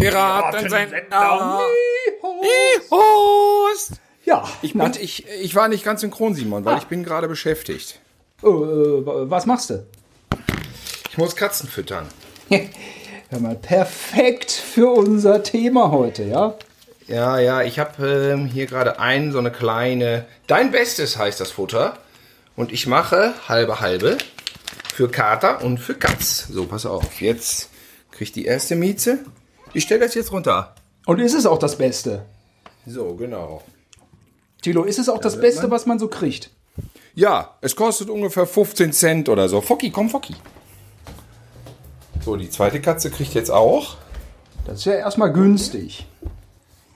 Piratensender. Host. Ja, Ich, bin, ich, ich war nicht ganz synchron, Simon, weil ich bin gerade beschäftigt. Oh, äh, was machst du? Ich muss Katzen füttern. Hör mal, perfekt für unser Thema heute, ja? Ja, ja, ich habe ähm, hier gerade ein, so eine kleine. Dein Bestes heißt das Futter. Und ich mache halbe halbe für Kater und für Katz. So, pass auf. Jetzt kriegt die erste Mieze. Ich stelle das jetzt runter. Und ist es auch das Beste? So, genau. Tilo, ist es auch das Beste, was man so kriegt? Ja, es kostet ungefähr 15 Cent oder so. Focki, komm, Focki. So, die zweite Katze kriegt jetzt auch. Das ist ja erstmal günstig.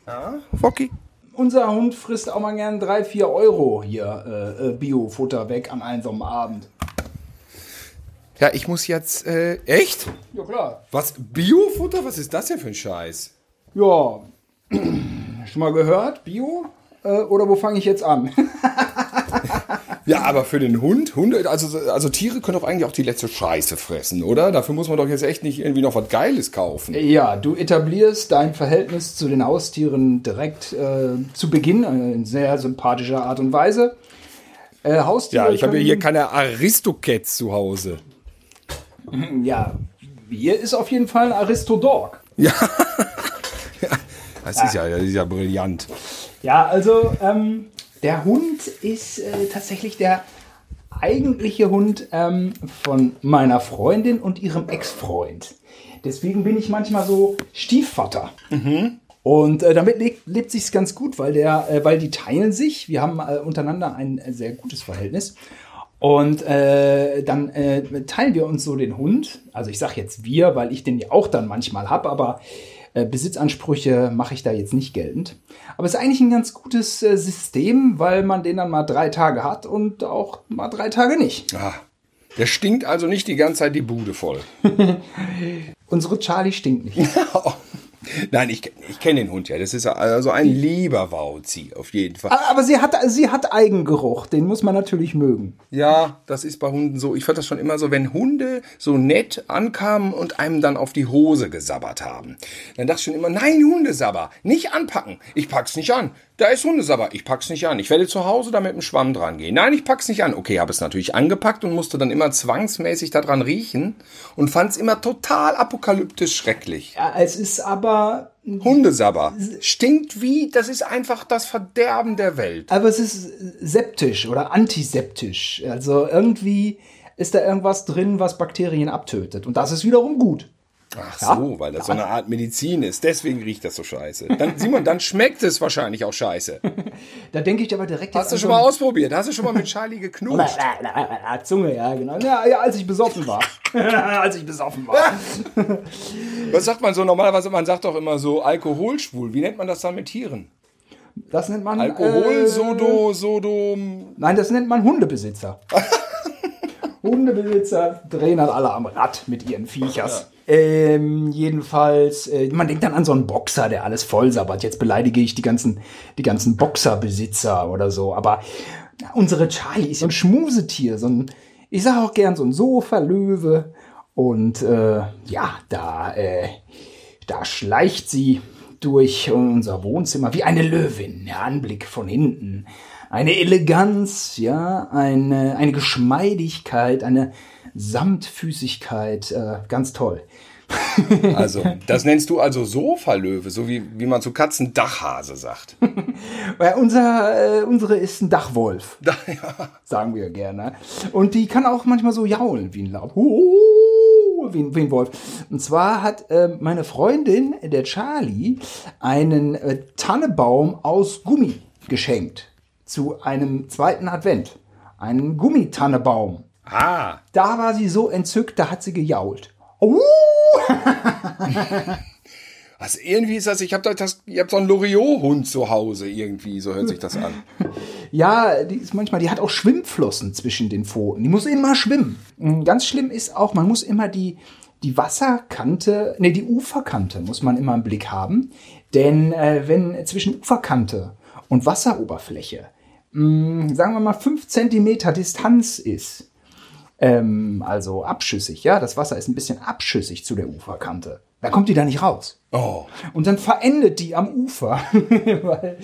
Ja, Focki. Unser Hund frisst auch mal gern 3, 4 Euro hier äh, äh, Bio-Futter weg an einem Abend. Ja, ich muss jetzt. Äh, echt? Ja, klar. Was? Biofutter? Was ist das denn für ein Scheiß? Ja, schon mal gehört? Bio? Äh, oder wo fange ich jetzt an? Ja, aber für den Hund, Hunde, also, also Tiere können doch eigentlich auch die letzte Scheiße fressen, oder? Dafür muss man doch jetzt echt nicht irgendwie noch was Geiles kaufen. ja, du etablierst dein Verhältnis zu den Haustieren direkt äh, zu Beginn in sehr sympathischer Art und Weise. Äh, Haustiere Ja, ich habe hier keine Aristocats zu Hause. Ja, hier ist auf jeden Fall ein Aristodog. Das ist ja, das ist ja brillant. Ja, also ähm, der Hund ist äh, tatsächlich der eigentliche Hund ähm, von meiner Freundin und ihrem Ex-Freund. Deswegen bin ich manchmal so Stiefvater. Und äh, damit lebt, lebt sich's ganz gut, weil der, äh, weil die teilen sich. Wir haben äh, untereinander ein äh, sehr gutes Verhältnis. Und äh, dann äh, teilen wir uns so den Hund. Also ich sage jetzt wir, weil ich den ja auch dann manchmal hab, aber äh, Besitzansprüche mache ich da jetzt nicht geltend. Aber es ist eigentlich ein ganz gutes äh, System, weil man den dann mal drei Tage hat und auch mal drei Tage nicht. Ah, der stinkt also nicht die ganze Zeit die Bude voll. Unsere Charlie stinkt nicht. Nein, ich, ich kenne den Hund ja. Das ist also ein lieber Wauzi, auf jeden Fall. Aber sie hat, sie hat Eigengeruch, den muss man natürlich mögen. Ja, das ist bei Hunden so. Ich fand das schon immer so, wenn Hunde so nett ankamen und einem dann auf die Hose gesabbert haben. Dann dachte ich schon immer, nein, Hundesabber, nicht anpacken. Ich pack's nicht an. Da ist Hundesabber, ich pack's nicht an. Ich werde zu Hause da mit dem Schwamm dran gehen. Nein, ich pack's nicht an. Okay, habe es natürlich angepackt und musste dann immer zwangsmäßig daran riechen und fand's immer total apokalyptisch schrecklich. Ja, es ist aber, Hundesabber. Stinkt wie, das ist einfach das Verderben der Welt. aber es ist septisch oder antiseptisch. Also irgendwie ist da irgendwas drin, was Bakterien abtötet. Und das ist wiederum gut. Ach Ja. so, weil das so eine Art Medizin ist. Deswegen riecht das so scheiße. Dann, Simon, dann schmeckt es wahrscheinlich auch scheiße. Da denke ich aber direkt Hast du schon mal ausprobiert? Hast du schon mal mit Charlie geknutscht? Zunge, ja, genau. Ja, ja, als ich besoffen war. als ich besoffen war. Was sagt man so normalerweise? Man sagt doch immer so alkoholschwul. Wie nennt man das dann mit Tieren? Das nennt man. Alkohol, äh, Sodo, Sodom. Nein, das nennt man Hundebesitzer. Hundebesitzer drehen dann alle am Rad mit ihren Viechers. Ähm, jedenfalls, äh, man denkt dann an so einen Boxer, der alles vollsabbert. Jetzt beleidige ich die ganzen, die ganzen Boxerbesitzer oder so. Aber ja, unsere Charlie ist so ein Schmusetier, so ein, ich sage auch gern so ein Sofa-Löwe. Und äh, ja, da, äh, da schleicht sie durch unser Wohnzimmer wie eine Löwin. Der Anblick von hinten. Eine Eleganz, ja, eine, eine Geschmeidigkeit, eine Samtfüßigkeit. Äh, ganz toll. Also, das nennst du also Sofalöwe, so wie, wie man zu Katzen Dachhase sagt. Weil unser, äh, unsere ist ein Dachwolf, Da, ja. sagen wir gerne. Und die kann auch manchmal so jaulen wie ein Laub. Wie ein, wie ein Wolf. Und zwar hat äh, meine Freundin, der Charlie, einen äh, Tannebaum aus Gummi geschenkt. Zu einem zweiten Advent. Einen Gummitannebaum. Ah, Da war sie so entzückt, da hat sie gejault. Uh! also irgendwie ist das, ich habe das, ihr habt so einen Loriot-Hund zu Hause irgendwie, so hört sich das an. Ja, die ist manchmal, die hat auch Schwimmflossen zwischen den Pfoten. Die muss immer schwimmen. Mm, Ganz schlimm ist auch, man muss immer die, die Wasserkante, nee, die Uferkante muss man immer im Blick haben. Denn äh, wenn zwischen Uferkante und Wasseroberfläche, mh, sagen wir mal, fünf Zentimeter Distanz ist, ähm, also abschüssig, ja, das Wasser ist ein bisschen abschüssig zu der Uferkante. Da kommt die da nicht raus. Oh. Und dann verendet die am Ufer, weil,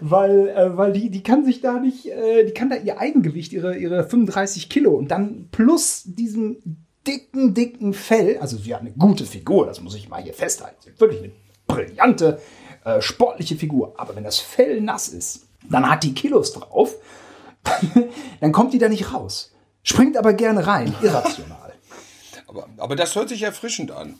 weil, äh, weil die, die kann sich da nicht, äh, die kann da ihr Eigengewicht, ihre, ihre 35 Kilo und dann plus diesen dicken, dicken Fell, also sie hat eine gute Figur, das muss ich mal hier festhalten. Sie hat wirklich eine brillante, äh, sportliche Figur. Aber wenn das Fell nass ist, dann hat die Kilos drauf, dann kommt die da nicht raus. Springt aber gerne rein, irrational. Aber, aber das hört sich erfrischend an.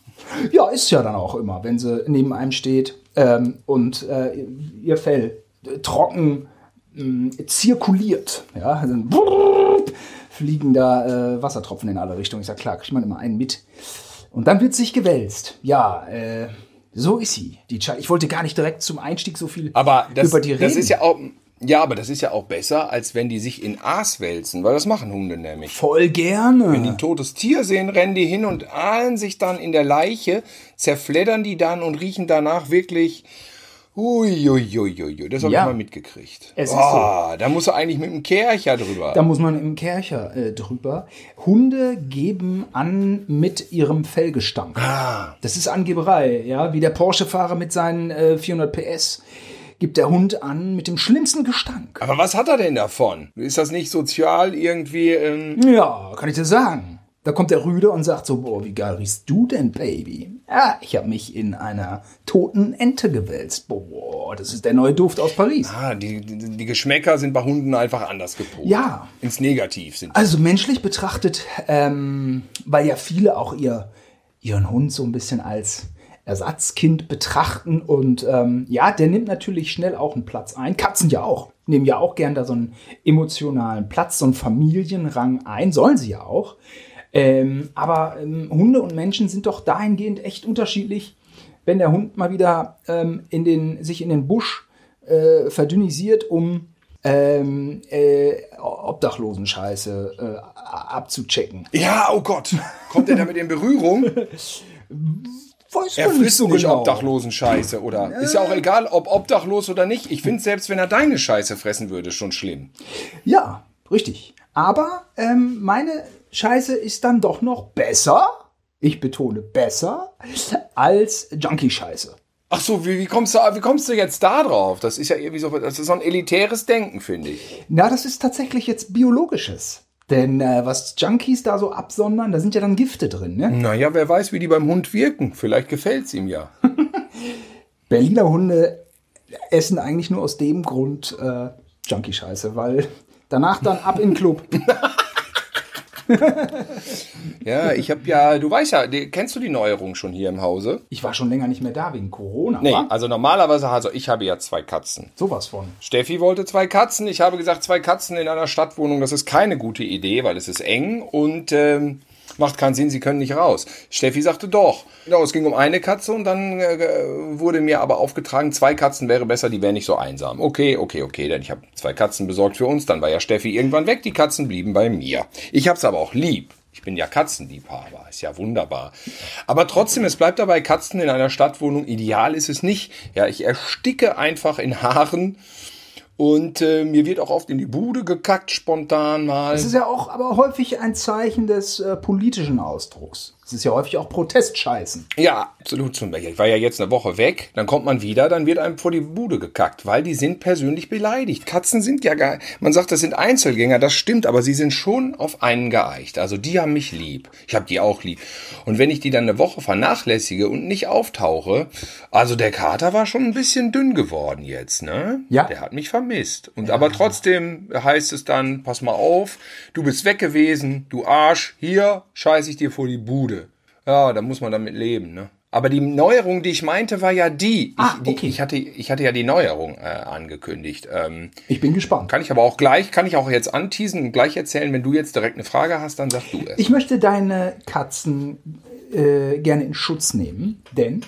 Ja, ist ja dann auch immer, wenn sie neben einem steht ähm, und äh, ihr Fell äh, trocken mh, zirkuliert. Ja, dann brrrt, fliegen da äh, Wassertropfen in alle Richtungen. Ich sag, klar, kriegt man immer einen mit. Und dann wird sich gewälzt. Ja, äh, so ist sie. Die Ch ich wollte gar nicht direkt zum Einstieg so viel Aber das, über die reden. das ist ja auch. Ja, aber das ist ja auch besser, als wenn die sich in Aas wälzen, weil das machen Hunde nämlich. voll gerne. Wenn die ein totes Tier sehen, rennen die hin und ahlen sich dann in der Leiche, zerfleddern die dann und riechen danach wirklich. Uiuiuiui, das habe Ja. ich mal mitgekriegt. Es oh, Da muss er eigentlich mit dem Kercher drüber. Da muss man im Kercher äh, drüber. Hunde geben an mit ihrem Fellgestank. Ah. Das ist Angeberei, ja. Wie der Porsche-Fahrer mit seinen äh, 400 PS gibt der Hund an mit dem schlimmsten Gestank. aber was hat er denn davon? Ist das nicht sozial irgendwie? Ähm, Ja, kann ich dir sagen. Da kommt der Rüde und sagt so, boah, wie geil riechst du denn, Baby? Ja, ich habe mich in einer toten Ente gewälzt. Boah, das ist der neue Duft aus Paris. ah, die, die, die Geschmäcker sind bei Hunden einfach anders gepolt. Ja. Ins Negativ sind. Also menschlich betrachtet, ähm, weil ja viele auch ihr, ihren Hund so ein bisschen als Ersatzkind betrachten und ähm, ja, der nimmt natürlich schnell auch einen Platz ein. Katzen ja auch, nehmen ja auch gern da so einen emotionalen Platz, so einen Familienrang ein, sollen sie ja auch. Ähm, aber ähm, Hunde und Menschen sind doch dahingehend echt unterschiedlich. Wenn der Hund mal wieder ähm, in den, sich in den Busch äh, verdünnisiert, um ähm, äh, Obdachlosenscheiße äh, abzuchecken. Ja, oh Gott. Kommt er damit in Berührung? Weiß Er frisst nicht genau. Obdachlosen Scheiße, oder? Ist ja auch egal, ob obdachlos oder nicht. Ich finde, selbst wenn er deine Scheiße fressen würde, schon schlimm. Ja, richtig. Aber ähm, meine Scheiße ist dann doch noch besser, ich betone besser, als Junkie-Scheiße. Ach so, wie, wie, kommst du, wie kommst du jetzt da drauf? Das ist ja irgendwie so, das ist so ein elitäres Denken, finde ich. Na, das ist tatsächlich jetzt biologisches. Denn äh, was Junkies da so absondern, da sind ja dann Gifte drin. Ne? Naja, wer weiß, wie die beim Hund wirken. Vielleicht gefällt's ihm ja. Berliner Hunde essen eigentlich nur aus dem Grund äh, Junkie-Scheiße, weil danach dann ab in den Club. Ja, ich habe ja, du weißt ja, die, kennst du die Neuerung schon hier im Hause? Ich war schon länger nicht mehr da wegen Corona. Nee, wa? also normalerweise, also ich habe ja zwei Katzen. Sowas von. Steffi wollte zwei Katzen. Ich habe gesagt, zwei Katzen in einer Stadtwohnung, das ist keine gute Idee, weil es ist eng und ähm, macht keinen Sinn, sie können nicht raus. Steffi sagte doch. Ja, es ging um eine Katze und dann äh, wurde mir aber aufgetragen, zwei Katzen wäre besser, die wären nicht so einsam. Okay, okay, okay, denn ich habe zwei Katzen besorgt für uns. Dann war ja Steffi irgendwann weg, die Katzen blieben bei mir. Ich habe es aber auch lieb. Ich bin ja Katzenliebhaber, ist ja wunderbar. Aber trotzdem, es bleibt dabei, Katzen in einer Stadtwohnung, ideal ist es nicht. Ja, ich ersticke einfach in Haaren und äh, mir wird auch oft in die Bude gekackt, spontan mal. Das ist ja auch aber häufig ein Zeichen des äh, politischen Ausdrucks. Es ist ja häufig auch Protestscheißen. Ja, absolut. Zum Beispiel. Ich war ja jetzt eine Woche weg, dann kommt man wieder, dann wird einem vor die Bude gekackt, weil die sind persönlich beleidigt. Katzen sind ja gar, man sagt, das sind Einzelgänger, das stimmt, aber sie sind schon auf einen geeicht. Also die haben mich lieb. Ich habe die auch lieb. Und wenn ich die dann eine Woche vernachlässige und nicht auftauche, also der Kater war schon ein bisschen dünn geworden jetzt, ne? Ja. Der hat mich vermisst. Und aber trotzdem heißt es dann, pass mal auf, du bist weg gewesen, du Arsch, hier scheiß ich dir vor die Bude. Ja, da muss man damit leben, ne? Aber die Neuerung, die ich meinte, war ja die. Ich, Ah, die, okay. ich, hatte, ich hatte ja die Neuerung äh, angekündigt. Ähm, Ich bin gespannt. kann ich aber auch gleich, kann ich auch jetzt anteasen und gleich erzählen. Wenn du jetzt direkt eine Frage hast, dann sag du es. Ich möchte deine Katzen äh, gerne in Schutz nehmen, denn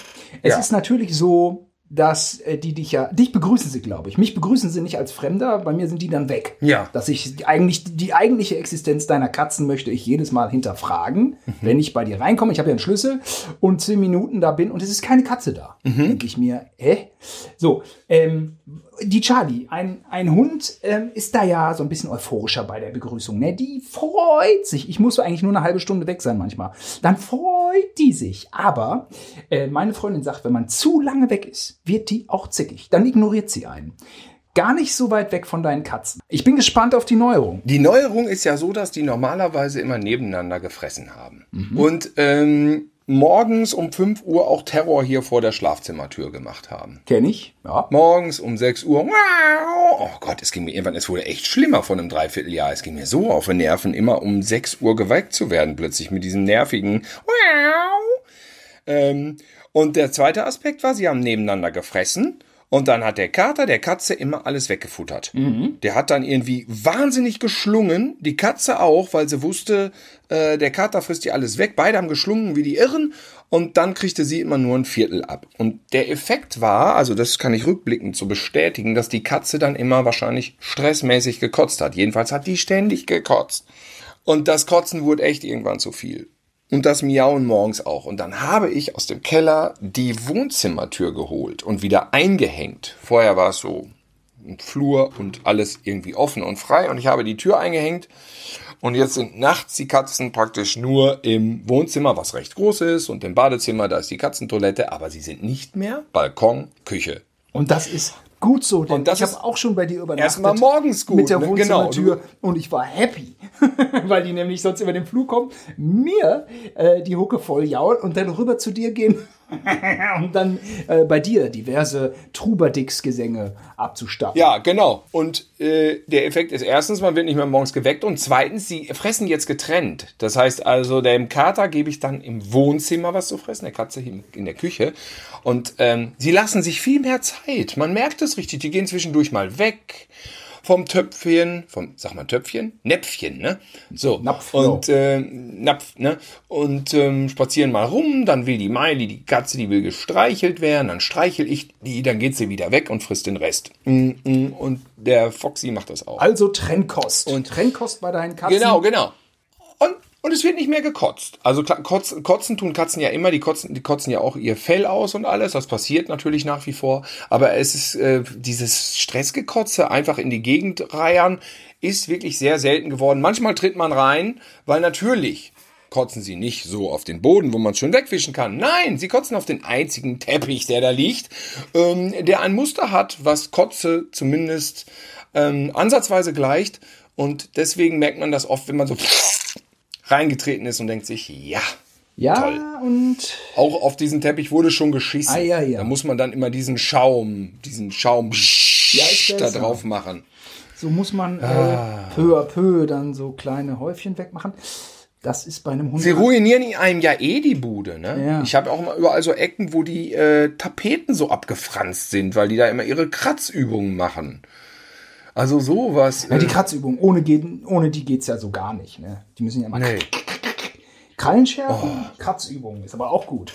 es Ja. ist natürlich so, dass äh, die dich ja, dich begrüßen sie, glaube ich. Mich begrüßen sie nicht als Fremder, bei mir sind die dann weg. Ja. Dass ich die, eigentlich, die eigentliche Existenz deiner Katzen möchte ich jedes Mal hinterfragen, Mhm. wenn ich bei dir reinkomme. Ich habe ja einen Schlüssel und zehn Minuten da bin und es ist keine Katze da. Mhm. Denke ich mir, hä? So, ähm, die Charlie, ein, ein Hund ähm, ist da ja so ein bisschen euphorischer bei der Begrüßung. Ne? Die freut sich. Ich muss eigentlich nur eine halbe Stunde weg sein manchmal. Dann freut die sich. Aber äh, meine Freundin sagt, wenn man zu lange weg ist, wird die auch zickig. Dann ignoriert sie einen. Gar nicht so weit weg von deinen Katzen. Ich bin gespannt auf die Neuerung. Die Neuerung ist ja so, dass die normalerweise immer nebeneinander gefressen haben. Und ähm, morgens um 5 Uhr auch Terror hier vor der Schlafzimmertür gemacht haben. Kenn ich? Ja. Morgens um 6 Uhr. Oh Gott, es ging mir irgendwann, es wurde echt schlimmer von einem Dreivierteljahr. Es ging mir so auf die Nerven, immer um 6 Uhr geweckt zu werden, plötzlich mit diesem nervigen. Ähm, und der zweite Aspekt war, sie haben nebeneinander gefressen. Und dann hat der Kater der Katze immer alles weggefuttert. Der hat dann irgendwie wahnsinnig geschlungen, die Katze auch, weil sie wusste, äh, der Kater frisst ihr alles weg. Beide haben geschlungen wie die Irren und dann kriegte sie immer nur ein Viertel ab. Und der Effekt war, also das kann ich rückblickend so bestätigen, dass die Katze dann immer wahrscheinlich stressmäßig gekotzt hat. Jedenfalls hat die ständig gekotzt. Und das Kotzen wurde echt irgendwann zu viel. Und das Miauen morgens auch. Und dann habe ich aus dem Keller die Wohnzimmertür geholt und wieder eingehängt. Vorher war es so ein Flur und alles irgendwie offen und frei. Und ich habe die Tür eingehängt. Und jetzt sind nachts die Katzen praktisch nur im Wohnzimmer, was recht groß ist, und im Badezimmer, da ist die Katzentoilette. Aber sie sind nicht mehr Balkon, Küche. Und das ist gut so, denn Und das ich habe auch schon bei dir übernachtet. erstmal morgens gut, Mit der ne? Wohnzimmertür. Genau, und ich war happy, weil die nämlich sonst über den Flug kommen, mir äh, die Hucke voll jaulen und dann rüber zu dir gehen und dann äh, bei dir diverse Trubadix-Gesänge abzustatten. Ja, genau. Und äh, der Effekt ist erstens, man wird nicht mehr morgens geweckt und zweitens, sie fressen jetzt getrennt. Das heißt also, dem Kater gebe ich dann im Wohnzimmer was zu fressen, der Katze in in der Küche. Und ähm, sie lassen sich viel mehr Zeit. Man merkt es richtig. Die gehen zwischendurch mal weg vom Töpfchen, vom, sag mal Töpfchen? Näpfchen, ne? So. Napf, und äh, Napf, ne? Und ähm, spazieren mal rum, dann will die Miley, die Katze, die will gestreichelt werden, dann streichel ich die, dann geht sie wieder weg und frisst den Rest. Mm, mm, Und der Foxy macht das auch. Also Trennkost. Und Trennkost bei deinen Katzen. Genau, genau. Und, und es wird nicht mehr gekotzt. Also kotzen, kotzen tun Katzen ja immer, die kotzen, die kotzen ja auch ihr Fell aus und alles. Das passiert natürlich nach wie vor. Aber es ist äh, dieses Stressgekotze einfach in die Gegend reiern, ist wirklich sehr selten geworden. Manchmal tritt man rein, weil natürlich kotzen sie nicht so auf den Boden, wo man es schon wegwischen kann. Nein, sie kotzen auf den einzigen Teppich, der da liegt, ähm, der ein Muster hat, was Kotze zumindest ähm, ansatzweise gleicht. Und deswegen merkt man das oft, wenn man so reingetreten ist und denkt sich, ja, Ja, Toll. und auch auf diesen Teppich wurde schon geschissen. Ah, ja, ja. Da muss man dann immer diesen Schaum, diesen Schaum ist da drauf machen. so muss man Ah. äh, peu à peu dann so kleine Häufchen wegmachen. Das ist bei einem Hund. Sie ruinieren einem ja eh die Bude, ne? Ja. Ich habe auch mal überall so Ecken, wo die äh, Tapeten so abgefranst sind, weil die da immer ihre Kratzübungen machen. Also sowas. ja, die äh, Kratzübung, ohne, geht, ohne die geht's ja so gar nicht. Ne? Die müssen ja mal nee. Krallen schärfen, Kratzübungen, ist aber auch gut.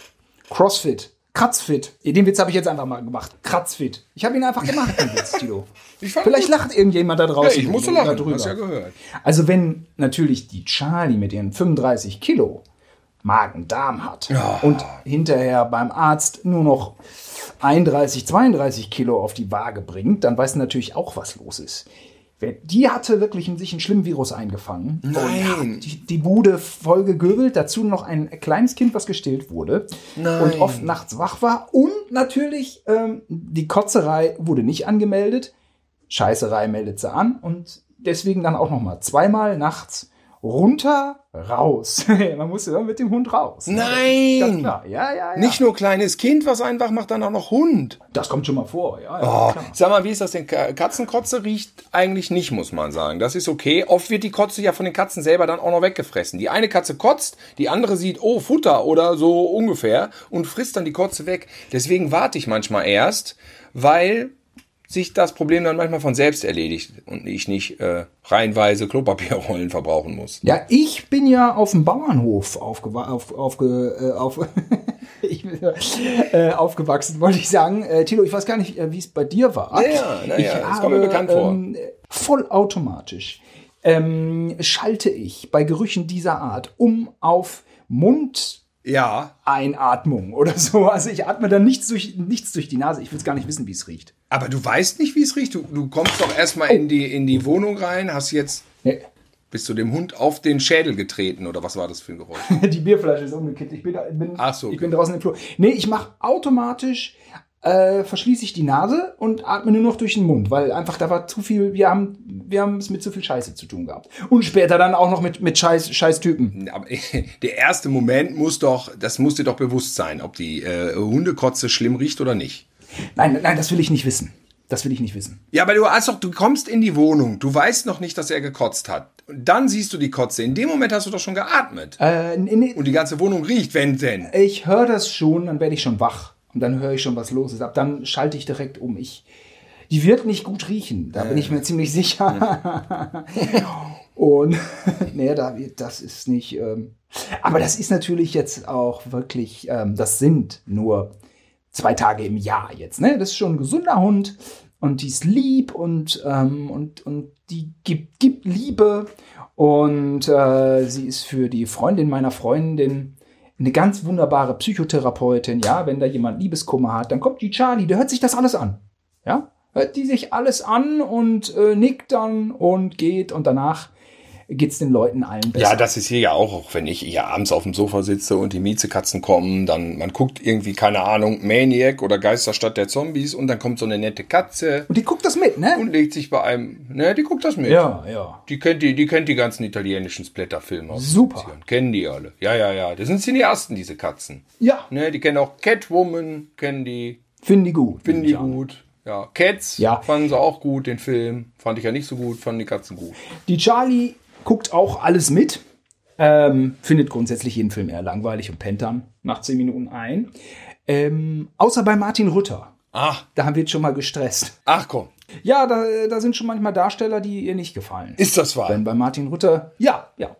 Crossfit, Kratzfit. Den Witz habe ich jetzt einfach mal gemacht. Kratzfit. Ich habe ihn einfach gemacht, den Witz, Tilo. Vielleicht lacht irgendjemand da Ja, draußen. ich musste lachen, drüber. hast ja gehört. Also wenn natürlich die Charlie mit ihren 35 Kilo Magen-Darm hat und hinterher beim Arzt nur noch 31, 32 Kilo auf die Waage bringt, dann weiß natürlich auch, was los ist. Die hatte wirklich in sich einen schlimmen Virus eingefangen. Nein. Und die, die Bude voll gegöbelt, dazu noch ein kleines Kind, was gestillt wurde. Nein. Und oft nachts wach war. Und natürlich, ähm, die Kotzerei wurde nicht angemeldet. Scheißerei meldet sie an. Und deswegen dann auch noch mal zweimal nachts runter, raus. Man muss immer mit dem Hund raus. Nein. Ganz klar. Ja, ja, ja. Nicht nur kleines Kind, was einfach macht, dann auch noch Hund. Das kommt schon mal vor. Ja, ja, Oh, sag mal, wie ist das denn? Ka- Katzenkotze riecht eigentlich nicht, muss man sagen. Das ist okay. Oft wird die Kotze ja von den Katzen selber dann auch noch weggefressen. Die eine Katze kotzt, die andere sieht, oh, Futter oder so ungefähr und frisst dann die Kotze weg. Deswegen warte ich manchmal erst, weil sich das Problem dann manchmal von selbst erledigt und ich nicht äh, reihenweise Klopapierrollen verbrauchen muss. Ja, ich bin ja auf dem Bauernhof aufgewa auf, aufge, äh, auf, ich äh, aufgewachsen, wollte ich sagen. Äh, Tilo, ich weiß gar nicht, äh, wie es bei dir war. Ja, ja, na ich das habe, kommt mir bekannt vor. Ähm, vollautomatisch ähm, schalte ich bei Gerüchen dieser Art um auf Ja, Einatmung oder so. Also ich atme dann nichts durch, nichts durch die Nase. Ich will gar nicht wissen, wie es riecht. aber du weißt nicht, wie es riecht. Du, du kommst doch erstmal in, die, in die Wohnung rein, hast jetzt, Nee. bist du dem Hund auf den Schädel getreten oder was war das für ein Geräusch? Die Bierflasche ist umgekippt. Ich bin, bin, so, ich okay. bin draußen im Flur. Nee, ich mache automatisch, äh, verschließe ich die Nase und atme nur noch durch den Mund, weil einfach da war zu viel, wir haben, wir haben es mit zu viel Scheiße zu tun gehabt. Und später dann auch noch mit, mit Scheiß, Scheißtypen. Aber der erste Moment muss doch, das muss dir doch bewusst sein, ob die äh, Hundekotze schlimm riecht oder nicht. Nein, nein, das will ich nicht wissen. Das will ich nicht wissen. Ja, aber du hast doch, du kommst in die Wohnung, du weißt noch nicht, dass er gekotzt hat. Und dann siehst du die Kotze. In dem Moment hast du doch schon geatmet. Äh, nee, Und die ganze Wohnung riecht, wenn denn. ich höre das schon, dann werde ich schon wach. Und dann höre ich schon, was los ist. Ab dann schalte ich direkt um. Ich, die wird nicht gut riechen, da bin ich mir ziemlich sicher. Und nee, da wird, das ist nicht. Ähm, aber das ist natürlich jetzt auch wirklich, ähm, das sind nur zwei Tage im Jahr jetzt. Ne? Das ist schon ein gesunder Hund und die ist lieb und, ähm, und, und die gibt, gibt Liebe. Und äh, sie ist für die Freundin meiner Freundin eine ganz wunderbare Psychotherapeutin. Ja, wenn da jemand Liebeskummer hat, dann kommt die Charlie, der hört sich das alles an. Ja, hört die sich alles an und äh, nickt dann und geht und danach geht's den Leuten allen besser. Ja, das ist hier ja auch, auch wenn ich hier abends auf dem Sofa sitze und die Miezekatzen kommen, dann man guckt irgendwie, keine Ahnung, Maniac oder Geisterstadt der Zombies und dann kommt so eine nette Katze und die guckt das mit, ne? und legt sich bei einem, ne, die guckt das mit. Ja, ja. Die kennt die, die kennt die ganzen italienischen Splatterfilme aus. Super. 70ern. Kennen die alle. Ja, ja, ja. Das sind Cineasten, diese Katzen. Ja, Ne, die kennen auch Catwoman, kennen die, finden die gut. finden die gut. Ja, Cats Ja. fanden sie auch gut, den Film. Fand ich ja nicht so gut, fanden die Katzen gut. Die Charlie guckt auch alles mit. Ähm, findet grundsätzlich jeden Film eher langweilig und pennt dann nach 10 Minuten ein. Ähm, außer bei Martin Rütter. Ach, Da haben wir jetzt schon mal gestresst. ach komm. Ja, da, da sind schon manchmal Darsteller, die ihr nicht gefallen. Ist das wahr? Wenn bei Martin Rütter, ja, ja.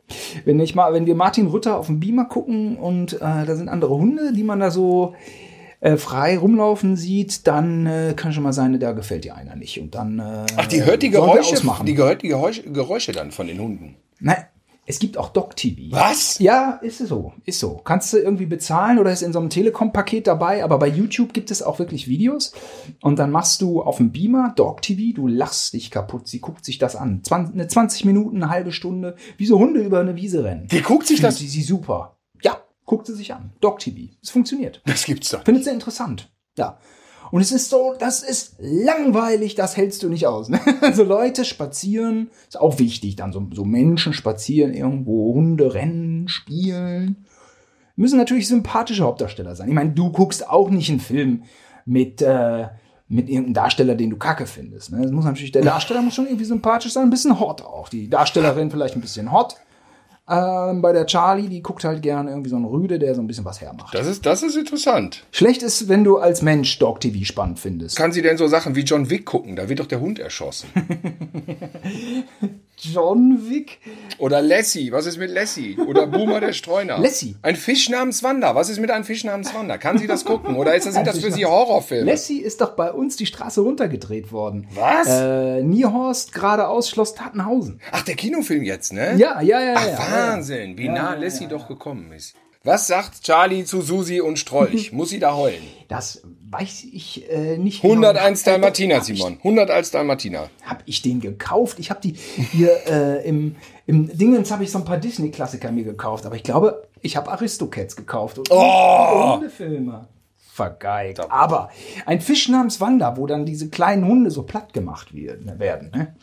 Wenn ich mal, wenn wir Martin Rütter auf dem Beamer gucken und äh, da sind andere Hunde, die man da so äh, frei rumlaufen sieht, dann äh, kann schon mal sein, da gefällt dir einer nicht. Und dann äh, Ach, die hört die Geräusche, die hört die Geräusche, Geräusche dann von den Hunden. Nein, es gibt auch Doc-TV. Was? Ja, ist so, ist so. Kannst du irgendwie bezahlen oder ist in so einem Telekom-Paket dabei, aber bei YouTube gibt es auch wirklich Videos und dann machst du auf dem Beamer Dog TV, du lachst dich kaputt, sie guckt sich das an. 20, eine 20 Minuten, eine halbe Stunde, wie so Hunde über eine Wiese rennen. Die guckt sich das. sie, sie super. Guckt sie sich an. Dog TV. Es funktioniert. Das gibt's doch. Findet sie interessant. Ja. Und es ist so, das ist langweilig, das hältst du nicht aus. Ne? Also Leute spazieren, ist auch wichtig, dann so, so Menschen spazieren irgendwo, Hunde rennen, spielen. Müssen natürlich sympathische Hauptdarsteller sein. Ich meine, du guckst auch nicht einen Film mit, äh, mit irgendeinem Darsteller, den du kacke findest. Ne? Das muss natürlich, der Darsteller muss schon irgendwie sympathisch sein, ein bisschen hot auch. Die Darstellerin vielleicht ein bisschen hot. Ähm, bei der Charlie, die guckt halt gerne irgendwie so einen Rüde, der so ein bisschen was hermacht. Das ist, das ist interessant. Schlecht ist, wenn du als Mensch Dog TV spannend findest. Kann sie denn so Sachen wie John Wick gucken? Da wird doch der Hund erschossen. John Wick? Oder Lassie, was ist mit Lassie? Oder Boomer der Streuner. Lassie. Ein Fisch namens Wanda, was ist mit einem Fisch namens Wanda? Kann sie das gucken? Oder ist das, sind das für sie Horrorfilme? Lassie ist doch bei uns die Straße runtergedreht worden. Was? Äh, Niehorst, geradeaus, Schloss Tattenhausen. Ach, der Kinofilm jetzt, ne? Ja, ja, ja, Ach, ja. Wahnsinn, wie nah Lassie doch gekommen ist. Was sagt Charlie zu Susi und Strolch? Muss sie da heulen? Das weiß ich äh, nicht. 101 genau. Dalmatiner, Simon. 101 Dalmatiner. Hab ich den gekauft? Ich habe die hier äh, im, im Dingens habe ich so ein paar Disney-Klassiker mir gekauft, aber ich glaube, ich habe Aristocats gekauft und Oh! Hundefilme. Vergeigt. Aber ein Fisch namens Wanda, wo dann diese kleinen Hunde so platt gemacht werden. werden ne?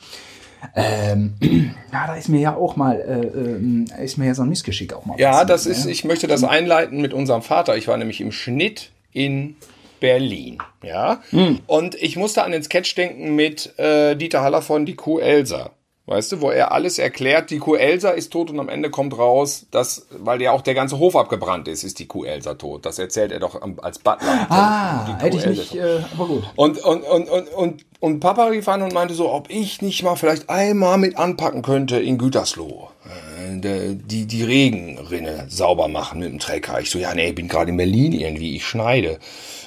ähm, ja, da ist mir ja auch mal, äh, ähm, ist mir ja so ein Missgeschick auch mal Ja, passiert, das ne? ist, ich möchte das einleiten mit unserem Vater. Ich war nämlich im Schnitt in Berlin, ja. Und ich musste an den Sketch denken mit äh, Dieter Haller von Die Kuh Elsa. Weißt du, wo er alles erklärt, die Kuh Elsa ist tot und am Ende kommt raus, dass, weil ja auch der ganze Hof abgebrannt ist, ist die Kuh Elsa tot. Das erzählt er doch als Butler. Ah, hätte ich nicht, äh, aber gut. Und, und, und, und, und, und Papa rief an und meinte so, ob ich nicht mal vielleicht einmal mit anpacken könnte in Gütersloh. Äh, Die, die Regenrinne sauber machen mit dem Trecker. Ich so, ja, nee, ich bin gerade in Berlin irgendwie, ich schneide.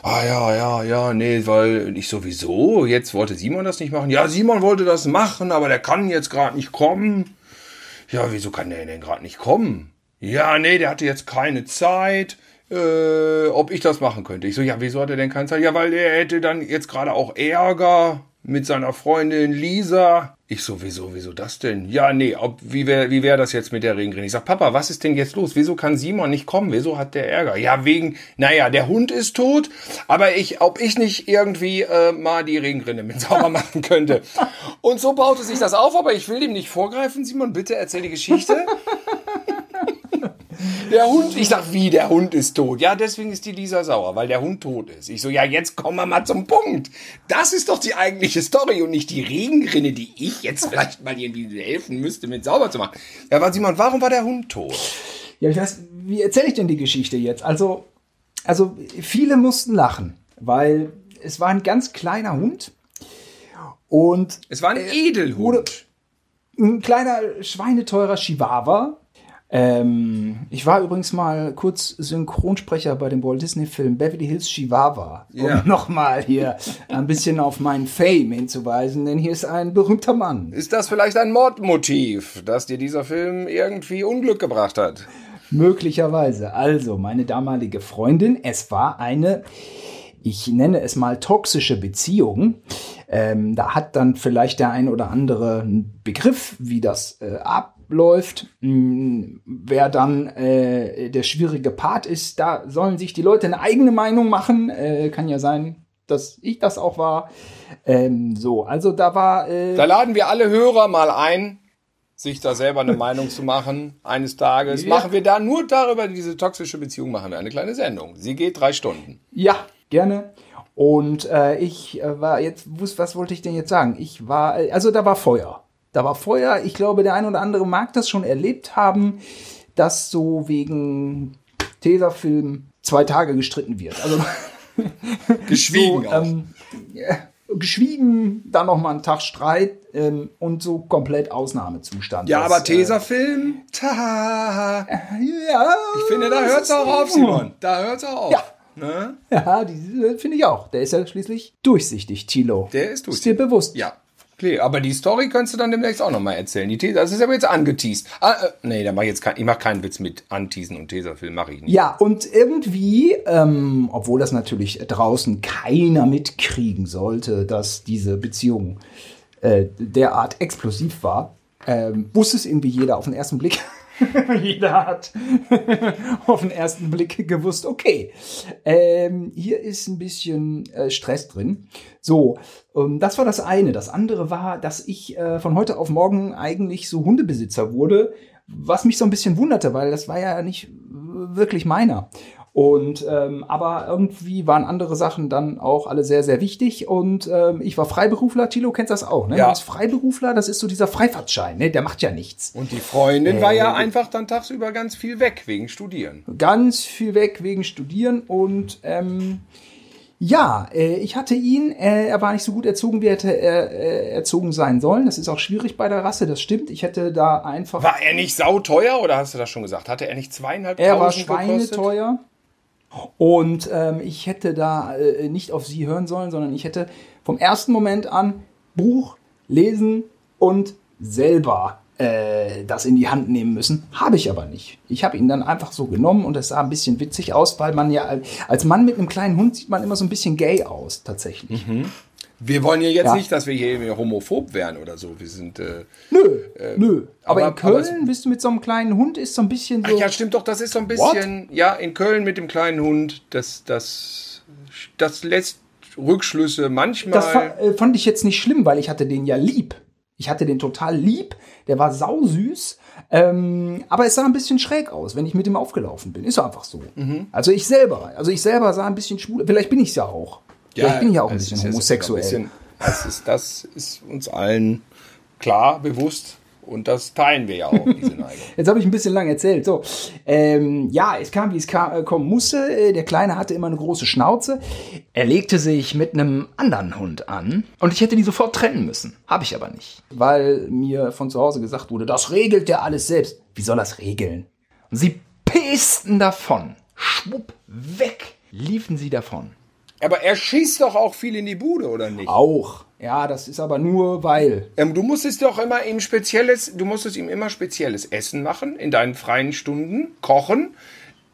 Ah, ja, ja, ja, nee, weil ich sowieso, jetzt wollte Simon das nicht machen. Ja, Simon wollte das machen, aber der kann jetzt gerade nicht kommen. Ja, wieso kann der denn gerade nicht kommen? Ja, nee, der hatte jetzt keine Zeit. Äh, ob ich das machen könnte. Ich so, ja, wieso hat er denn keine Zeit? Ja, weil er hätte dann jetzt gerade auch Ärger mit seiner Freundin Lisa. Ich so, wieso, wieso das denn? Ja, nee, ob, wie wäre wie wär das jetzt mit der Regenrinne? Ich sag, Papa, was ist denn jetzt los? Wieso kann Simon nicht kommen? Wieso hat der Ärger? Ja, wegen, naja, der Hund ist tot, aber ich, ob ich nicht irgendwie äh, mal die Regenrinne mit sauber machen könnte. Und so baute sich das auf, aber ich will dem nicht vorgreifen. Simon, bitte erzähl die Geschichte. Der Hund, ich sag, wie, der Hund ist tot. Ja, deswegen ist die Lisa sauer, weil der Hund tot ist. Ich so, ja, jetzt kommen wir mal zum Punkt. Das ist doch die eigentliche Story und nicht die Regenrinne, die ich jetzt vielleicht mal irgendwie helfen müsste, mit sauber zu machen. Ja, aber Simon, warum war der Hund tot? Ja, ich weiß, wie erzähle ich denn die Geschichte jetzt? Also, also viele mussten lachen, weil es war ein ganz kleiner Hund und Es war ein Edelhund. ein kleiner schweineteurer Chihuahua. Ähm, ich war übrigens mal kurz Synchronsprecher bei dem Walt Disney Film Beverly Hills Chihuahua, um Ja. nochmal hier ein bisschen auf meinen Fame hinzuweisen, denn hier ist ein berühmter Mann. Ist das vielleicht ein Mordmotiv, dass dir dieser Film irgendwie Unglück gebracht hat? Möglicherweise. Also, meine damalige Freundin, es war eine, ich nenne es mal toxische Beziehung. Ähm, da hat dann vielleicht der ein oder andere einen Begriff, wie das äh, abläuft. Hm, wer dann äh, der schwierige Part ist, da sollen sich die Leute eine eigene Meinung machen. Äh, kann ja sein, dass ich das auch war. Ähm, so, also da war. Äh, Da laden wir alle Hörer mal ein, sich da selber eine Meinung zu machen. Eines Tages Ja. machen wir da nur darüber, diese toxische Beziehung, machen wir eine kleine Sendung. Sie geht drei Stunden. Ja, gerne. Und äh, ich äh, war jetzt, was wollte ich denn jetzt sagen? Ich war, äh, also da war Feuer. Da war Feuer. Ich glaube, der ein oder andere mag das schon erlebt haben, dass so wegen Tesafilm zwei Tage gestritten wird. Also Geschwiegen so, auch. ähm, ja, geschwiegen, dann noch mal einen Tag Streit ähm, und so komplett Ausnahmezustand. ja, Das, aber Tesafilm, ta. Äh, ja, Ich finde, da hört's auch auf, Simon. Da hört's auch auf. Ja. Ne? Ja, äh, finde ich auch. Der ist ja schließlich durchsichtig, Tilo. Der ist Ist dir durchsichtig. bewusst? Ja. Okay, aber die Story könntest du dann demnächst auch nochmal erzählen. Die Tesa, das ist aber jetzt angeteased. Ah, äh, nee, da mach ich jetzt kein, ich mach keinen Witz mit Anteasen und Tesafilm, mache ich nicht. Ja, und irgendwie, ähm, obwohl das natürlich draußen keiner mitkriegen sollte, dass diese Beziehung äh, derart explosiv war, ähm, wusste es irgendwie jeder auf den ersten Blick. jeder hat auf den ersten Blick gewusst, okay, ähm, hier ist ein bisschen äh, Stress drin. So, ähm, das war das eine. Das andere war, dass ich äh, von heute auf morgen eigentlich so Hundebesitzer wurde, was mich so ein bisschen wunderte, weil das war ja nicht wirklich meiner. Und ähm, aber irgendwie waren andere Sachen dann auch alle sehr, sehr wichtig. Und ähm, ich war Freiberufler, Tilo kennst das auch, ne? Ja. Als Freiberufler, das ist so dieser Freifahrtschein, ne? Der macht ja nichts. Und die Freundin war ja einfach dann tagsüber ganz viel weg wegen Studieren. ganz viel weg wegen Studieren und ähm, ja, äh, ich hatte ihn, äh, er war nicht so gut erzogen, wie er hätte er, äh, erzogen sein sollen. Das ist auch schwierig bei der Rasse, das stimmt. Ich hätte da einfach. War er nicht sauteuer oder hast du das schon gesagt? Hatte er nicht zweieinhalb er war gekostet? Und ähm, ich hätte da äh, nicht auf sie hören sollen, sondern ich hätte vom ersten Moment an Buch lesen und selber äh, das in die Hand nehmen müssen. Habe ich aber nicht. Ich habe ihn dann einfach so genommen und es sah ein bisschen witzig aus, weil man ja als Mann mit einem kleinen Hund sieht man immer so ein bisschen gay aus, tatsächlich. Wir wollen ja jetzt Ja. nicht, dass wir hier homophob wären oder so. Wir sind. Äh, Nö, nö. Aber, aber- in Köln aber bist du mit so einem kleinen Hund, ist so ein bisschen so. Ach ja, stimmt doch, das ist so ein bisschen. Ja, in Köln mit dem kleinen Hund, das, das, das lässt Rückschlüsse manchmal. Das fa äh, fand ich jetzt nicht schlimm, weil ich hatte den ja lieb. Ich hatte den total lieb. Der war sausüß. Ähm, aber es sah ein bisschen schräg aus, wenn ich mit ihm aufgelaufen bin. Ist einfach so. Mhm. Also ich selber. Also ich selber sah ein bisschen schwul. Vielleicht bin ich es ja auch. Vielleicht bin ich ja auch ein bisschen homosexuell. ein bisschen- Das ist, das ist uns allen klar, bewusst. Und das teilen wir ja auch, diese Neigung. Jetzt habe ich ein bisschen lang erzählt. So, ähm, ja, es kam, wie es kam, äh, kommen musste. Äh, Der Kleine hatte immer eine große Schnauze. Er legte sich mit einem anderen Hund an und ich hätte die sofort trennen müssen. Habe ich aber nicht, weil mir von zu Hause gesagt wurde, das regelt der alles selbst. Wie soll das regeln? Und sie pesten davon. Schwupp, weg, liefen sie davon. Aber er schießt doch auch viel in die Bude, oder nicht? Auch. Ja, das ist aber nur weil. Ähm, du musstest doch immer ihm spezielles, du musstest ihm immer spezielles Essen machen in deinen freien Stunden, kochen,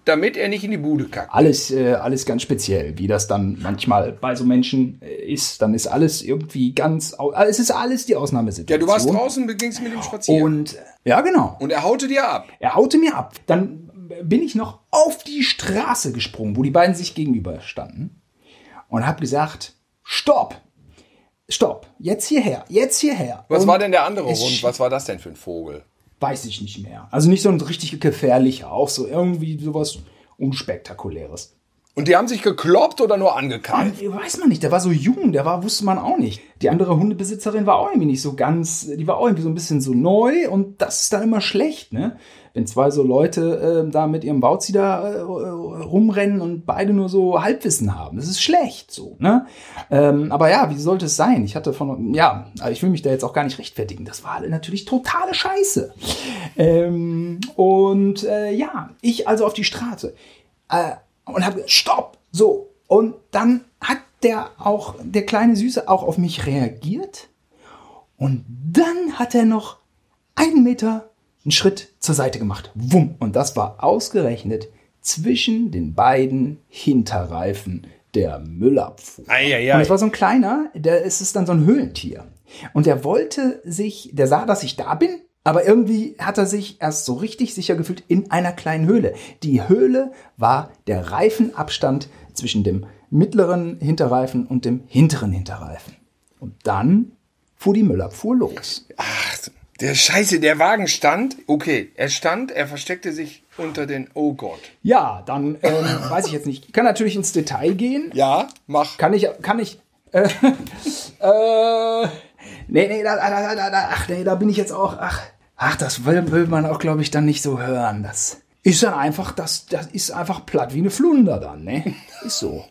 damit er nicht in die Bude kackt. Alles, äh, alles ganz speziell, wie das dann manchmal bei so Menschen äh, ist. Dann ist alles irgendwie ganz, äh, es ist alles die Ja, Ausnahmesituation. du warst draußen, gingst mit ihm spazieren. Und ja, genau. Und er haute dir ab. Er haute mir ab. Dann bin ich noch auf die Straße gesprungen, wo die beiden sich gegenüber standen und habe gesagt, stopp, stopp, jetzt hierher, jetzt hierher. Was und war denn der andere Hund? Was war das denn für ein Vogel? Weiß ich nicht mehr. Also nicht so ein richtig gefährlicher, auch so irgendwie sowas unspektakuläres. Und die haben sich gekloppt oder nur angekeift? Und, weiß man nicht, der war so jung, der war, wusste man auch nicht. Die andere Hundebesitzerin war auch irgendwie nicht so ganz, die war auch irgendwie so ein bisschen so neu und das ist dann immer schlecht, ne? Wenn zwei so Leute äh, da mit ihrem Bauzi da äh, rumrennen und beide nur so Halbwissen haben. Das ist schlecht, so, ne? Ähm, aber ja, wie sollte es sein? Ich hatte von, ja, ich will mich da jetzt auch gar nicht rechtfertigen. Das war natürlich totale Scheiße. Ähm, und äh, ja, ich also auf die Straße äh, und habe Stopp, so. Und dann hat der auch, der kleine Süße auch auf mich reagiert. Und dann hat er noch einen Meter einen Schritt zur Seite gemacht. Wumm. Und das war ausgerechnet zwischen den beiden Hinterreifen der Müllabfuhr. Eieiei. Und es war so ein kleiner, der es ist dann so ein Höhlentier. Und der wollte sich, der sah, dass ich da bin, aber irgendwie hat er sich erst so richtig sicher gefühlt in einer kleinen Höhle. Die Höhle war der Reifenabstand zwischen dem mittleren Hinterreifen und dem hinteren Hinterreifen. Und dann fuhr die Müllabfuhr los. Ach, der Scheiße, der Wagen stand. Okay, er stand, er versteckte sich unter den. Oh Gott. Ja, dann ähm, weiß ich jetzt nicht. Ich kann natürlich ins Detail gehen. Ja, mach. Kann ich, kann ich. Äh, äh, nee, nee, da, da, da, da, ach nee, da bin ich jetzt auch. Ach, ach das will, will man auch, glaube ich, dann nicht so hören. Das ist dann einfach, das, das ist einfach platt wie eine Flunder dann, ne? Ist so.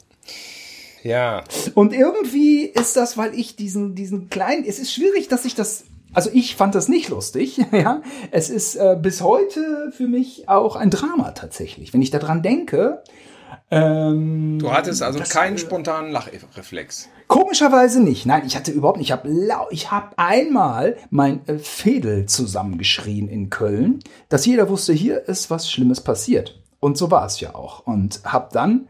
Ja. Und irgendwie ist das, weil ich diesen, diesen kleinen, es ist schwierig, dass ich das, also ich fand das nicht lustig, ja. Es ist äh, bis heute für mich auch ein Drama tatsächlich. Wenn ich daran denke, ähm, Du hattest also Das, keinen äh, spontanen Lachreflex. Komischerweise nicht. Nein, ich hatte überhaupt nicht. Ich habe ich habe einmal mein äh, Fädel zusammengeschrien in Köln, dass jeder wusste, hier ist was Schlimmes passiert. Und so war es ja auch. Und habe dann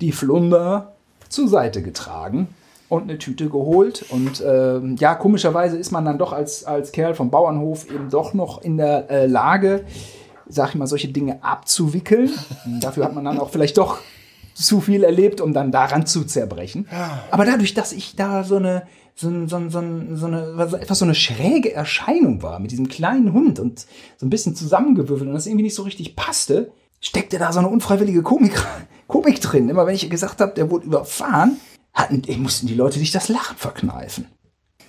die Flunder zur Seite getragen und eine Tüte geholt. Und ähm, ja, komischerweise ist man dann doch als, als Kerl vom Bauernhof eben doch noch in der äh, Lage, sag ich mal, solche Dinge abzuwickeln. Dafür hat man dann auch vielleicht doch zu viel erlebt, um dann daran zu zerbrechen. Aber dadurch, dass ich da so eine, so, so, so, so eine, was- etwas so eine schräge Erscheinung war mit diesem kleinen Hund und so ein bisschen zusammengewürfelt und das irgendwie nicht so richtig passte, steckte da so eine unfreiwillige Komik, Komik drin. Immer wenn ich gesagt habe, der wurde überfahren, hatten, mussten die Leute sich das Lachen verkneifen.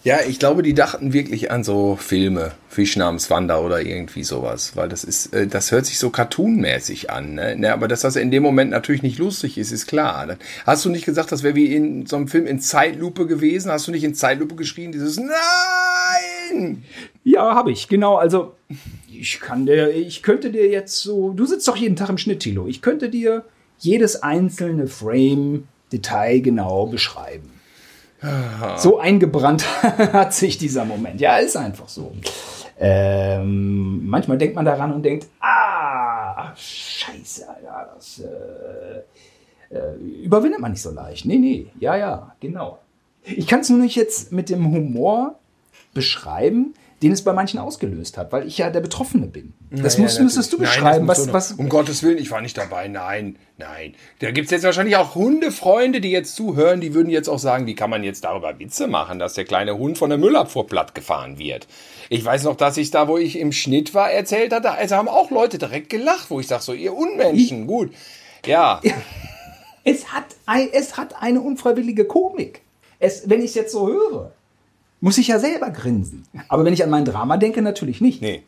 Ja, ich glaube, die dachten wirklich an so Filme, Fisch namens Wanda oder irgendwie sowas, weil das ist, äh, das hört sich so cartoonmäßig an. Ne? Ne, aber dass das in dem Moment natürlich nicht lustig ist, ist klar. Dann Hast du nicht gesagt, das wäre wie in so einem Film in Zeitlupe gewesen? Hast du nicht in Zeitlupe geschrien, dieses Nein? Ja, habe ich, genau. Also, ich kann dir, ich könnte dir jetzt so, du sitzt doch jeden Tag im Schnitt, Tilo. Ich könnte dir jedes einzelne Frame detailgenau beschreiben. So eingebrannt hat sich dieser Moment. Ja, ist einfach so. Ähm, manchmal denkt man daran und denkt, ah, scheiße, Alter, das äh, äh, überwindet man nicht so leicht. Nee, nee, ja, ja, genau. Ich kann es nur nicht jetzt mit dem Humor beschreiben, den es bei manchen ausgelöst hat, weil ich ja der Betroffene bin. Das Ja, musst, müsstest du beschreiben, Nein, was, was, Um Gottes Willen, ich war nicht dabei. Nein, nein. Da gibt es jetzt wahrscheinlich auch Hundefreunde, die jetzt zuhören, die würden jetzt auch sagen, wie kann man jetzt darüber Witze machen, dass der kleine Hund von der Müllabfuhr platt gefahren wird. Ich weiß noch, dass ich da, wo ich im Schnitt war, erzählt hatte, also haben auch Leute direkt gelacht, wo ich sage so, ihr Unmenschen, gut. Ja, Es hat, ein, es hat eine unfreiwillige Komik. Es, wenn ich es jetzt so höre, muss ich ja selber grinsen. Aber wenn ich an mein Drama denke, natürlich nicht. nee.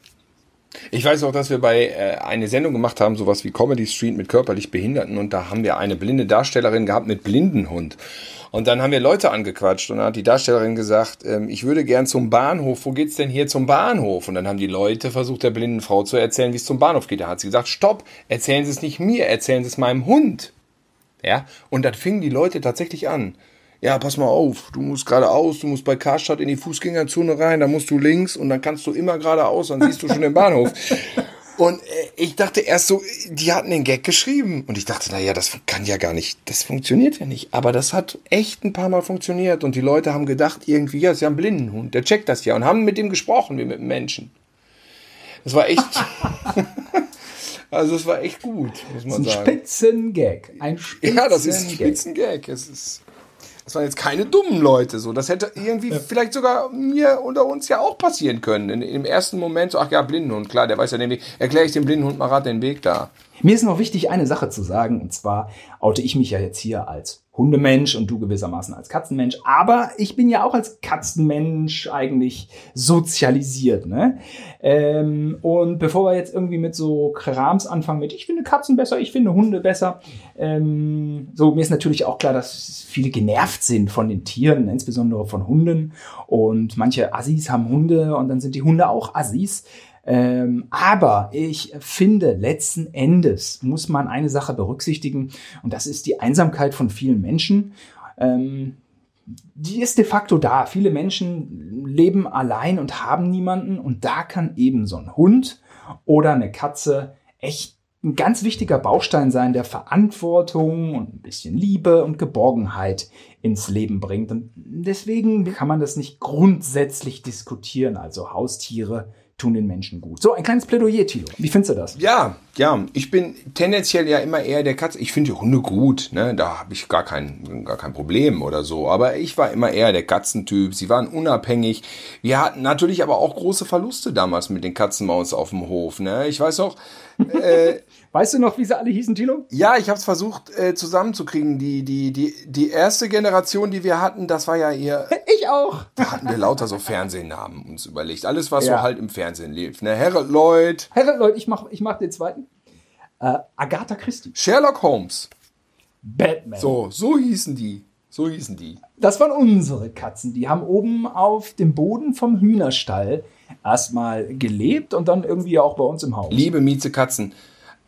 Ich weiß auch, dass wir bei äh, eine Sendung gemacht haben, sowas wie Comedy Street mit körperlich Behinderten und da haben wir eine blinde Darstellerin gehabt mit Blindenhund. Und dann haben wir Leute angequatscht und dann hat die Darstellerin gesagt, ähm, ich würde gern zum Bahnhof. Wo geht's denn hier zum Bahnhof? Und dann haben die Leute versucht, der blinden Frau zu erzählen, wie es zum Bahnhof geht. Da hat sie gesagt, stopp, erzählen Sie es nicht mir, erzählen Sie es meinem Hund. Ja, und dann fingen die Leute tatsächlich an. Ja, pass mal auf, du musst geradeaus, du musst bei Karstadt in die Fußgängerzone rein, da musst du links und dann kannst du immer geradeaus, dann siehst du schon den Bahnhof. Und äh, ich dachte erst so, die hatten den Gag geschrieben. Und ich dachte, na ja, das kann ja gar nicht, das funktioniert ja nicht. Aber das hat echt ein paar Mal funktioniert. Und die Leute haben gedacht, irgendwie, ja, ist ja ein Blindenhund, der checkt das ja. Und haben mit dem gesprochen, wie mit einem Menschen. Das war echt, also es war echt gut, muss man Ein sagen. Spitzengag. Ein Spitzengag. Ja, das ist ein Spitzengag. Es ist, das waren jetzt keine dummen Leute. So, das hätte irgendwie vielleicht sogar mir unter uns ja auch passieren können. In, Im ersten Moment so, ach ja, Blindenhund, klar, der weiß ja den Weg. Erkläre ich dem Blindenhund mal gerade den Weg da. Mir ist noch wichtig, eine Sache zu sagen, und zwar oute ich mich ja jetzt hier als Hundemensch und du gewissermaßen als Katzenmensch, aber ich bin ja auch als Katzenmensch eigentlich sozialisiert, ne? Ähm, und bevor wir jetzt irgendwie mit so Krams anfangen mit, ich finde Katzen besser, ich finde Hunde besser, ähm, so mir ist natürlich auch klar, dass viele genervt sind von den Tieren, insbesondere von Hunden und manche Assis haben Hunde und dann sind die Hunde auch Assis. Ähm, aber ich finde, letzten Endes muss man eine Sache berücksichtigen und das ist die Einsamkeit von vielen Menschen. Ähm, die ist de facto da. Viele Menschen leben allein und haben niemanden und da kann eben so ein Hund oder eine Katze echt ein ganz wichtiger Baustein sein, der Verantwortung und ein bisschen Liebe und Geborgenheit ins Leben bringt. Und deswegen kann man das nicht grundsätzlich diskutieren. Also Haustiere tun den Menschen gut. So, ein kleines Plädoyer, Tilo. Wie findest du das? Ja, ja, ich bin tendenziell ja immer eher der Katze. Ich finde die Hunde gut, ne? Da habe ich gar kein, gar kein Problem oder so. Aber ich war immer eher der Katzentyp. Sie waren unabhängig. Wir hatten natürlich aber auch große Verluste damals mit den Katzenmaus auf dem Hof. Ne? Ich weiß auch, äh, Weißt du noch, wie sie alle hießen, Tilo? Ja, ich habe es versucht äh, zusammenzukriegen. Die, die, die, die erste Generation, die wir hatten, das war ja ihr. Ich auch. Da hatten wir lauter so Fernsehnamen uns überlegt. Alles, was Ja. so halt im Fernsehen lief. Ne? Harold Lloyd, Herr Leute, ich mach, ich mach den zweiten. Äh, Agatha Christie. Sherlock Holmes. Batman. So, so hießen die. So hießen die. Das waren unsere Katzen. Die haben oben auf dem Boden vom Hühnerstall erstmal gelebt und dann irgendwie auch bei uns im Haus. Liebe Mieze Katzen.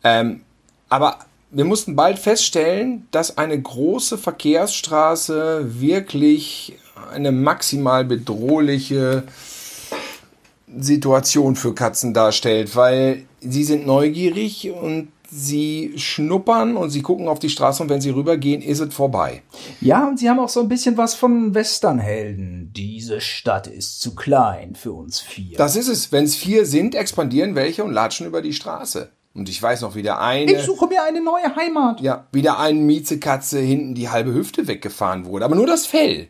Ähm, aber wir mussten bald feststellen, dass eine große Verkehrsstraße wirklich eine maximal bedrohliche Situation für Katzen darstellt, weil sie sind neugierig und sie schnuppern und sie gucken auf die Straße und wenn sie rübergehen, ist es vorbei. Ja, und sie haben auch so ein bisschen was von Westernhelden. Diese Stadt ist zu klein für uns vier. Das ist es. Wenn es vier sind, expandieren welche und latschen über die Straße. Und ich weiß noch, wie der eine. ich suche mir eine neue Heimat. Ja, wie der einen Miezekatze hinten die halbe Hüfte weggefahren wurde. Aber nur das Fell.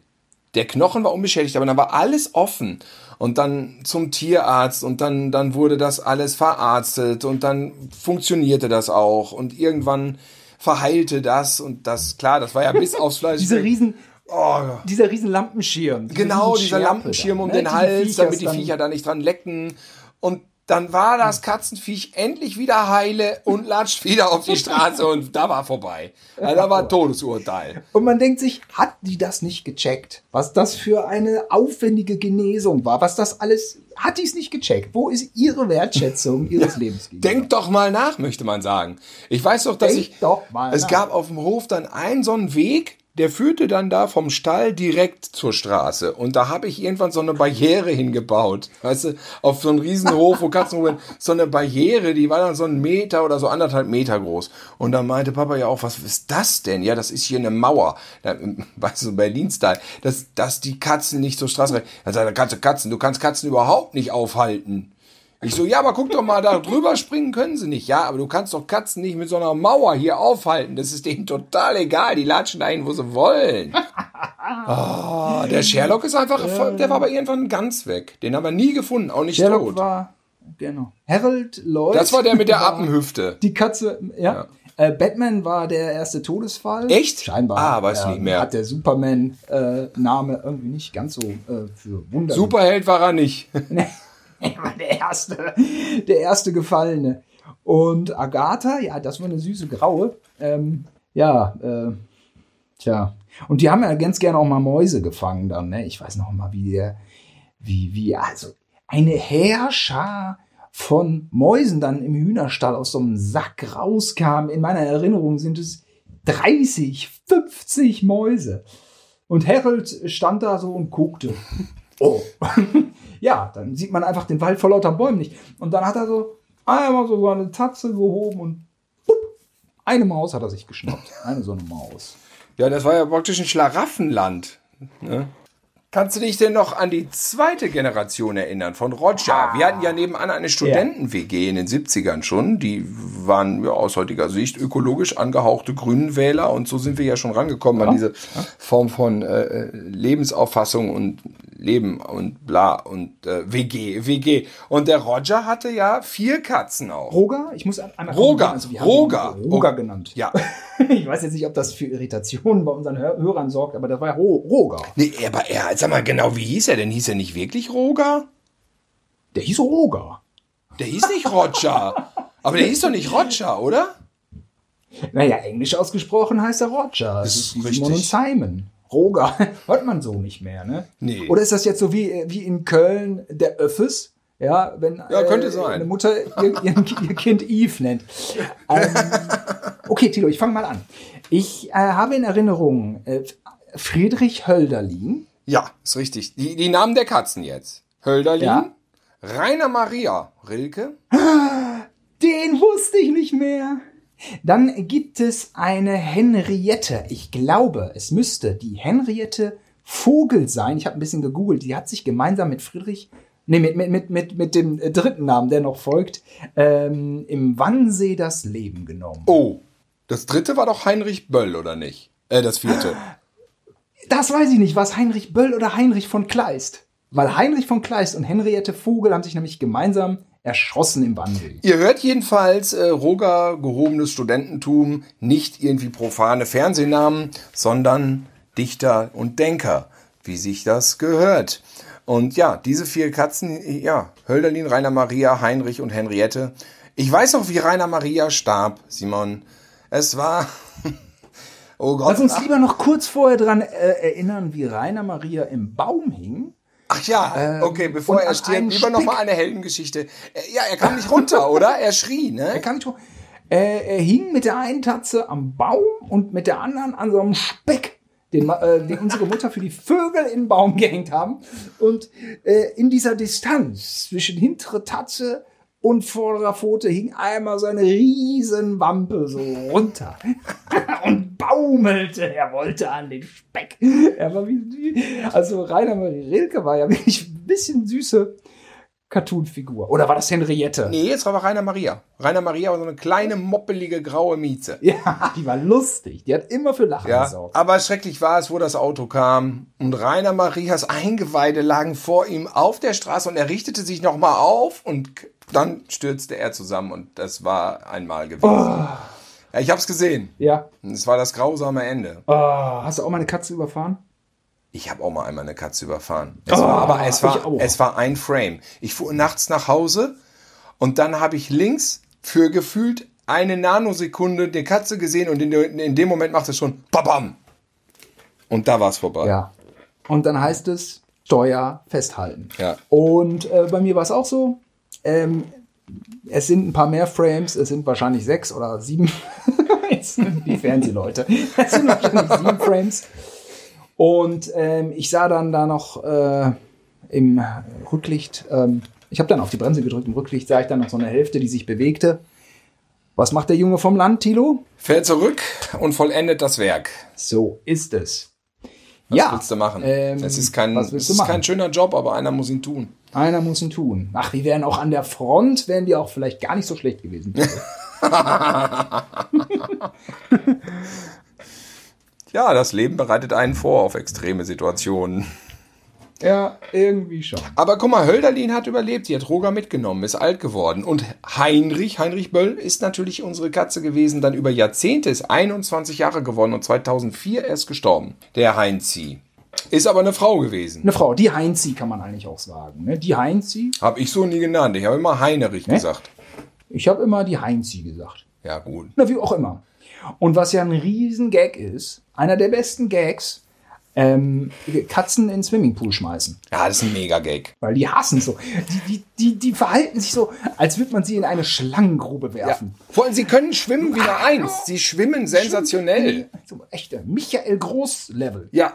Der Knochen war unbeschädigt, aber dann war alles offen. Und dann zum Tierarzt und dann, dann wurde das alles verarztet und dann funktionierte das auch. Und irgendwann verheilte das und das, klar, das war ja bis aufs Fleisch. Diese riesen, oh, dieser riesen Lampenschirm. diese Genau, riesen dieser Lampenschirm dann, um ne? den Hals, damit die Viecher da nicht dran lecken. Und dann war das Katzenviech endlich wieder heile und latscht wieder auf die Straße und da war vorbei. Also da war ein Todesurteil. Und man denkt sich, hat die das nicht gecheckt? Was das für eine aufwendige Genesung war? Was das alles, hat die es nicht gecheckt? Wo ist ihre Wertschätzung ihres Lebens? gegenüber? Denk doch mal nach, möchte man sagen. Ich weiß doch, dass Denk ich. doch mal es nach. gab auf dem Hof dann einen so einen Weg, der führte dann da vom Stall direkt zur Straße. Und da habe ich irgendwann so eine Barriere hingebaut. Weißt du, auf so einem Riesenhof, wo Katzen rumrennen, so eine Barriere, die war dann so ein Meter oder so anderthalb Meter groß. Und da meinte Papa ja auch, was ist das denn? Ja, das ist hier eine Mauer. Weißt du, Berlin-Style. Dass, dass die Katzen nicht zur Straße rennen. Dann sagt er, Katze, Katzen, du kannst Katzen überhaupt nicht aufhalten. Ich so, ja, aber guck doch mal, da drüber springen können sie nicht. Ja, aber du kannst doch Katzen nicht mit so einer Mauer hier aufhalten. Das ist denen total egal. Die latschen dahin, wo sie wollen. Ah, der Sherlock ist einfach, voll- der war aber irgendwann ganz weg. Den haben wir nie gefunden, auch nicht Sherlock tot. war, genau. Harold Lloyd. Das war der mit der Appenhüfte. Die Katze, ja. Äh, Batman war der erste Todesfall. Echt? Scheinbar. Ah, weiß nicht mehr. Hat der Superman-Name irgendwie nicht ganz so äh, für Wunder. Superheld war er nicht. Er war der erste, der erste Gefallene. Und Agatha, ja, das war eine süße Graue. Ähm, ja, äh, tja. Und die haben ja ganz gerne auch mal Mäuse gefangen dann, ne? Ich weiß noch mal, wie der, wie, wie, also eine Heerschar von Mäusen dann im Hühnerstall aus so einem Sack rauskam. In meiner Erinnerung sind es 30, 50 Mäuse. Und Harold stand da so und guckte. Oh. Ja, dann sieht man einfach den Wald vor lauter Bäumen nicht. Und dann hat er so einmal so seine Tatze gehoben und pup, eine Maus hat er sich geschnappt. Eine so eine Maus. Ja, das war ja praktisch ein Schlaraffenland. Ne? Kannst du dich denn noch an die zweite Generation erinnern von Roger? Wir hatten ja nebenan eine Studenten-WG in den 70ern schon. Die waren ja aus heutiger Sicht ökologisch angehauchte Grünenwähler und so sind wir ja schon rangekommen an diese Form von äh, Lebensauffassung und Leben und bla und äh, WG, WG. Und der Roger hatte ja vier Katzen auch. Roger? Ich muss einmal Roger, also Roger. Roger Oh. genannt. Ja. Ich weiß jetzt nicht, ob das für Irritationen bei unseren Hör Hörern sorgt, aber das war Ro Roger. Nee, aber er, sag mal genau, wie hieß er denn? Hieß er nicht wirklich Roger? Der hieß Roger. Der hieß nicht Roger. aber der hieß doch nicht Roger, oder? Naja, englisch ausgesprochen heißt er Roger. Das ist ist richtig. Simon und Simon. Roger. Hört man so nicht mehr, ne? Nee. Oder ist das jetzt so wie, wie in Köln der Öffes? Ja, wenn Ja, könnte äh, sein. eine Mutter ihr, ihr, ihr Kind Eve nennt. Ähm, okay, Tilo, ich fange mal an. Ich äh, habe in Erinnerung äh, Friedrich Hölderlin. Ja, ist richtig. Die, die Namen der Katzen jetzt. Hölderlin, Ja. Rainer Maria Rilke, Den wusste ich nicht mehr. Dann gibt es eine Henriette. Ich glaube, es müsste die Henriette Vogel sein. Ich habe ein bisschen gegoogelt. Die hat sich gemeinsam mit Friedrich, nee, mit, mit, mit, mit, mit dem äh, dritten Namen, der noch folgt, ähm, im Wannsee das Leben genommen. Oh, das dritte war doch Heinrich Böll, oder nicht? Äh, das vierte. Das weiß ich nicht. Was Heinrich Böll oder Heinrich von Kleist? Weil Heinrich von Kleist und Henriette Vogel haben sich nämlich gemeinsam erschossen im Wannsee. Ihr hört jedenfalls äh, Roger gehobenes Studententum, nicht irgendwie profane Fernsehnamen, sondern Dichter und Denker, wie sich das gehört. Und ja, diese vier Katzen, ja, Hölderlin, Rainer Maria, Heinrich und Henriette. Ich weiß noch, wie Rainer Maria starb, Simon. Es war. Oh Gott. Lass uns lieber noch kurz vorher dran äh, erinnern, wie Rainer Maria im Baum hing. Ach ja, okay, bevor er stirbt, lieber noch mal eine Heldengeschichte. Äh, Ja, er kam nicht runter, oder? Er schrie, Er ne? kann nicht hoch. Äh, er hing mit der einen Tatze am Baum und mit der anderen an so einem Speck, den, äh, den unsere Mutter für die Vögel in den Baum gehängt haben. Und äh, in dieser Distanz zwischen hintere Tatze und vorderer Pfote hing einmal so eine riesen Wampe so runter und baumelte. Er wollte an den Speck. Er war wie, also Rainer Marie Rilke war ja wirklich ein bisschen süße Cartoon-Figur. Oder war das Henriette? Nee, jetzt war aber Rainer Maria. Rainer Maria war so eine kleine, moppelige, graue Mieze. Ja, die war lustig. Die hat immer für Lachen Ja, gesorgt. aber schrecklich war es, wo das Auto kam und Rainer Marias Eingeweide lagen vor ihm auf der Straße und er richtete sich nochmal auf und dann stürzte er zusammen und das war einmal gewesen. Ja, ich hab's gesehen. Ja. Und Es war das grausame Ende. Oh, hast du auch mal eine Katze überfahren? Ich habe auch mal einmal eine Katze überfahren. Es war, aber es war, es war ein Frame. Ich fuhr nachts nach Hause und dann habe ich links für gefühlt eine Nanosekunde die Katze gesehen und in, in dem Moment macht es schon Babam. Und da war es vorbei. Ja. Und dann heißt es Steuer festhalten. Ja. Und äh, bei mir war es auch so. Ähm, es sind ein paar mehr Frames, es sind wahrscheinlich sechs oder sieben. Jetzt die Fernsehleute. Es sind wahrscheinlich sieben Frames. Und ähm, ich sah dann da noch äh, im Rücklicht, ähm, ich habe dann auf die Bremse gedrückt, im Rücklicht sah ich dann noch so eine Hälfte, die sich bewegte. Was macht der Junge vom Land, Tilo? Fährt zurück und vollendet das Werk. So ist es. Was ja, willst du machen? ähm, es ist, kein, es ist kein schöner Job, aber einer muss ihn tun. Einer muss ihn tun. Ach, wir wären auch an der Front, wären die auch vielleicht gar nicht so schlecht gewesen. Ja, das Leben bereitet einen vor auf extreme Situationen. ja, irgendwie schon. Aber guck mal, Hölderlin hat überlebt, sie hat Roger mitgenommen, ist alt geworden. Und Heinrich, Heinrich Böll, ist natürlich unsere Katze gewesen, dann über Jahrzehnte, ist 21 Jahre geworden und 2004 erst gestorben. Der Heinzi. Ist aber eine Frau gewesen. Eine Frau, die Heinzi kann man eigentlich auch sagen. Ne? Die Heinzi. Hab ich so nie genannt. Ich habe immer Heinerich gesagt. Ich habe immer die Heinzi gesagt. Ja, gut. Na, wie auch immer. Und was ja ein riesen Gag ist, einer der besten Gags, ähm, Katzen in den Swimmingpool schmeißen. Ja, das ist ein Mega-Gag. Weil die hassen so. Die, die, die, die verhalten sich so, als würde man sie in eine Schlangengrube Ja. werfen. Vor allem, sie können schwimmen wie eine Eins. Sie schwimmen sensationell. So echte Michael Groß-Level. Ja.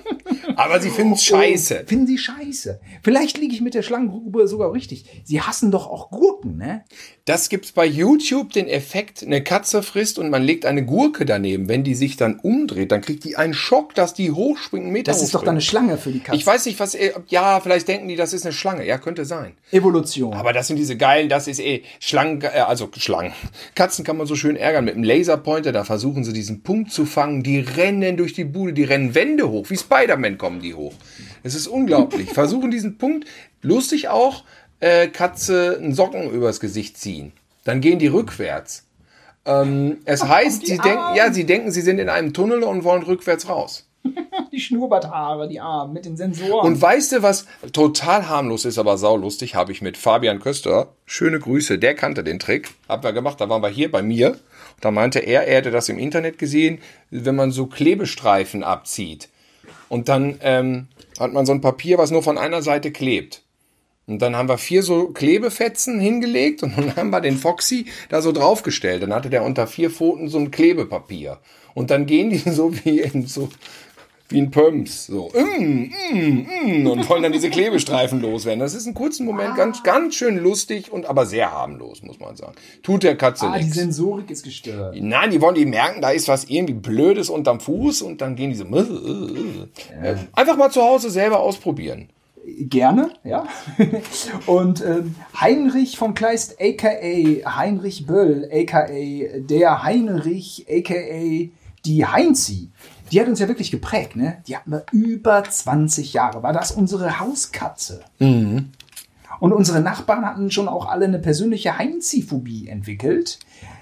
Aber sie finden es scheiße. Finden sie scheiße. Vielleicht liege ich mit der Schlangengrube sogar richtig. Sie hassen doch auch Gurken, ne? Das gibt's bei YouTube den Effekt, eine Katze frisst und man legt eine Gurke daneben. Wenn die sich dann umdreht, dann kriegt die einen Schock, dass die hochspringt, einen Meter Das ist doch dann eine Schlange für die Katze. Ich weiß nicht, was, eh- ja, vielleicht denken die, das ist eine Schlange. Ja, könnte sein. Evolution. Aber das sind diese geilen, das ist eh Schlangen, äh, also Schlangen. Katzen kann man so schön ärgern mit einem Laserpointer, da versuchen sie diesen Punkt zu fangen. Die rennen durch die Bude, die rennen Wände hoch, wie Spider-Man kommen die hoch. Es ist unglaublich. versuchen diesen Punkt, lustig auch, äh, Katze einen Socken übers Gesicht ziehen. Dann gehen die rückwärts. Ähm, es heißt, sie denken, ja, sie denken, sie sind in einem Tunnel und wollen rückwärts raus. die Schnurrbarthaare, die Arme mit den Sensoren. Und weißt du, was total harmlos ist, aber saulustig, habe ich mit Fabian Köster, schöne Grüße, der kannte den Trick, haben wir gemacht, da waren wir hier bei mir, da meinte er, er hätte das im Internet gesehen, wenn man so Klebestreifen abzieht und dann ähm, hat man so ein Papier, was nur von einer Seite klebt. Und dann haben wir vier so Klebefetzen hingelegt und dann haben wir den Foxy da so draufgestellt. Dann hatte der unter vier Pfoten so ein Klebepapier. Und dann gehen die so wie in so wie ein Pumps, so mm, mm, mm, und wollen dann diese Klebestreifen loswerden. Das ist einen kurzen Moment ganz, ganz schön lustig und aber sehr harmlos, muss man sagen. Tut der Katze ah, die nichts. Sensorik ist gestört. Nein, die wollen die merken, da ist was irgendwie Blödes unterm Fuß und dann gehen die so. Äh, Einfach mal zu Hause selber ausprobieren. Gerne, ja. Und ähm, Heinrich von Kleist, a.k.a. Heinrich Böll, a.k.a. der Heinrich, a.k.a. die Heinzi, die hat uns ja wirklich geprägt, ne? Die hatten wir über 20 Jahre. War das unsere Hauskatze? Und unsere Nachbarn hatten schon auch alle eine persönliche Heinzi-Phobie entwickelt,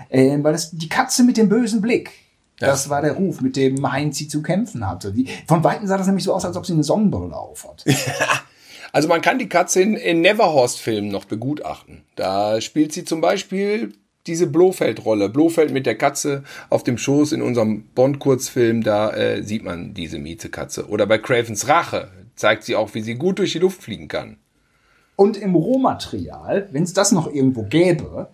ähm, weil das die Katze mit dem bösen Blick. Das war der Ruf, mit dem Heinzi zu kämpfen hatte. Die, von Weitem sah das nämlich so aus, als ob sie eine Sonnenbrille aufhat. Also man kann die Katze in, in Neverhorst-Filmen noch begutachten. Da spielt sie zum Beispiel diese Blofeld-Rolle. Blofeld mit der Katze auf dem Schoß in unserem Bond-Kurzfilm, da äh, sieht man diese Miezekatze. Oder bei Cravens Rache zeigt sie auch, wie sie gut durch die Luft fliegen kann. Und im Rohmaterial, wenn es das noch irgendwo gäbe,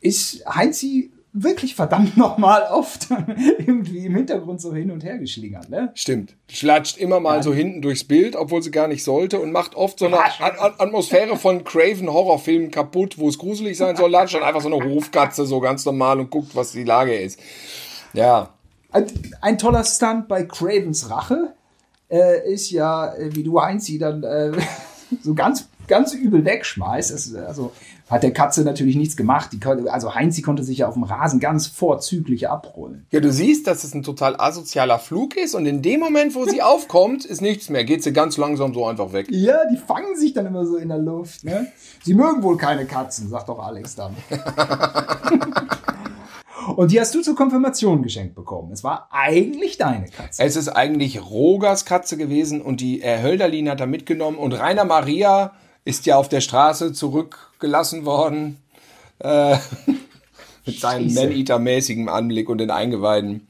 ist Heinzi wirklich verdammt nochmal oft irgendwie im Hintergrund so hin und her geschlingert. Ne? Stimmt. Schlatscht immer mal so hinten durchs Bild, obwohl sie gar nicht sollte und macht oft so eine At At Atmosphäre von Craven Horrorfilmen kaputt, wo es gruselig sein soll. Latscht dann einfach so eine Hofkatze so ganz normal und guckt, was die Lage ist. Ja. Ein, ein toller Stunt bei Cravens Rache äh, ist ja, äh, wie du Heinzi dann äh, so ganz, ganz übel wegschmeißt. Also hat der Katze natürlich nichts gemacht. Die, also Heinzi konnte sich ja auf dem Rasen ganz vorzüglich abrollen. Ja, du siehst, dass es ein total asozialer Flug ist und in dem Moment, wo sie aufkommt, ist nichts mehr. Geht sie ganz langsam so einfach weg. Ja, die fangen sich dann immer so in der Luft. Ne? Sie mögen wohl keine Katzen, sagt doch Alex dann. Und die hast du zur Konfirmation geschenkt bekommen. Es war eigentlich deine Katze. Es ist eigentlich Rogers Katze gewesen und die Herr Hölderlin hat er mitgenommen und Rainer Maria ist ja auf der Straße zurückgelassen worden. Äh, mit seinem. Man-Eater-mäßigen Anblick und den Eingeweiden.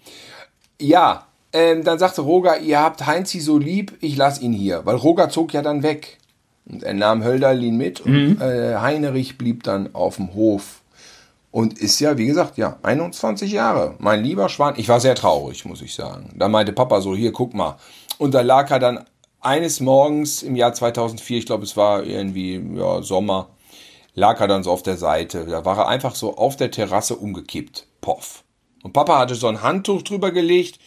Ja, ähm, dann sagte Roger, ihr habt Heinzi so lieb, ich lass ihn hier. Weil Roger zog ja dann weg. Und er nahm Hölderlin mit und äh, Heinrich blieb dann auf dem Hof. Und ist ja, wie gesagt, ja, 21 Jahre. Mein lieber Schwan. Ich war sehr traurig, muss ich sagen. Da meinte Papa so, hier, guck mal. Und da lag er dann eines Morgens im Jahr 2004, ich glaube, es war irgendwie ja, Sommer, lag er dann so auf der Seite. Da war er einfach so auf der Terrasse umgekippt. Poff. Und Papa hatte so ein Handtuch drüber gelegt.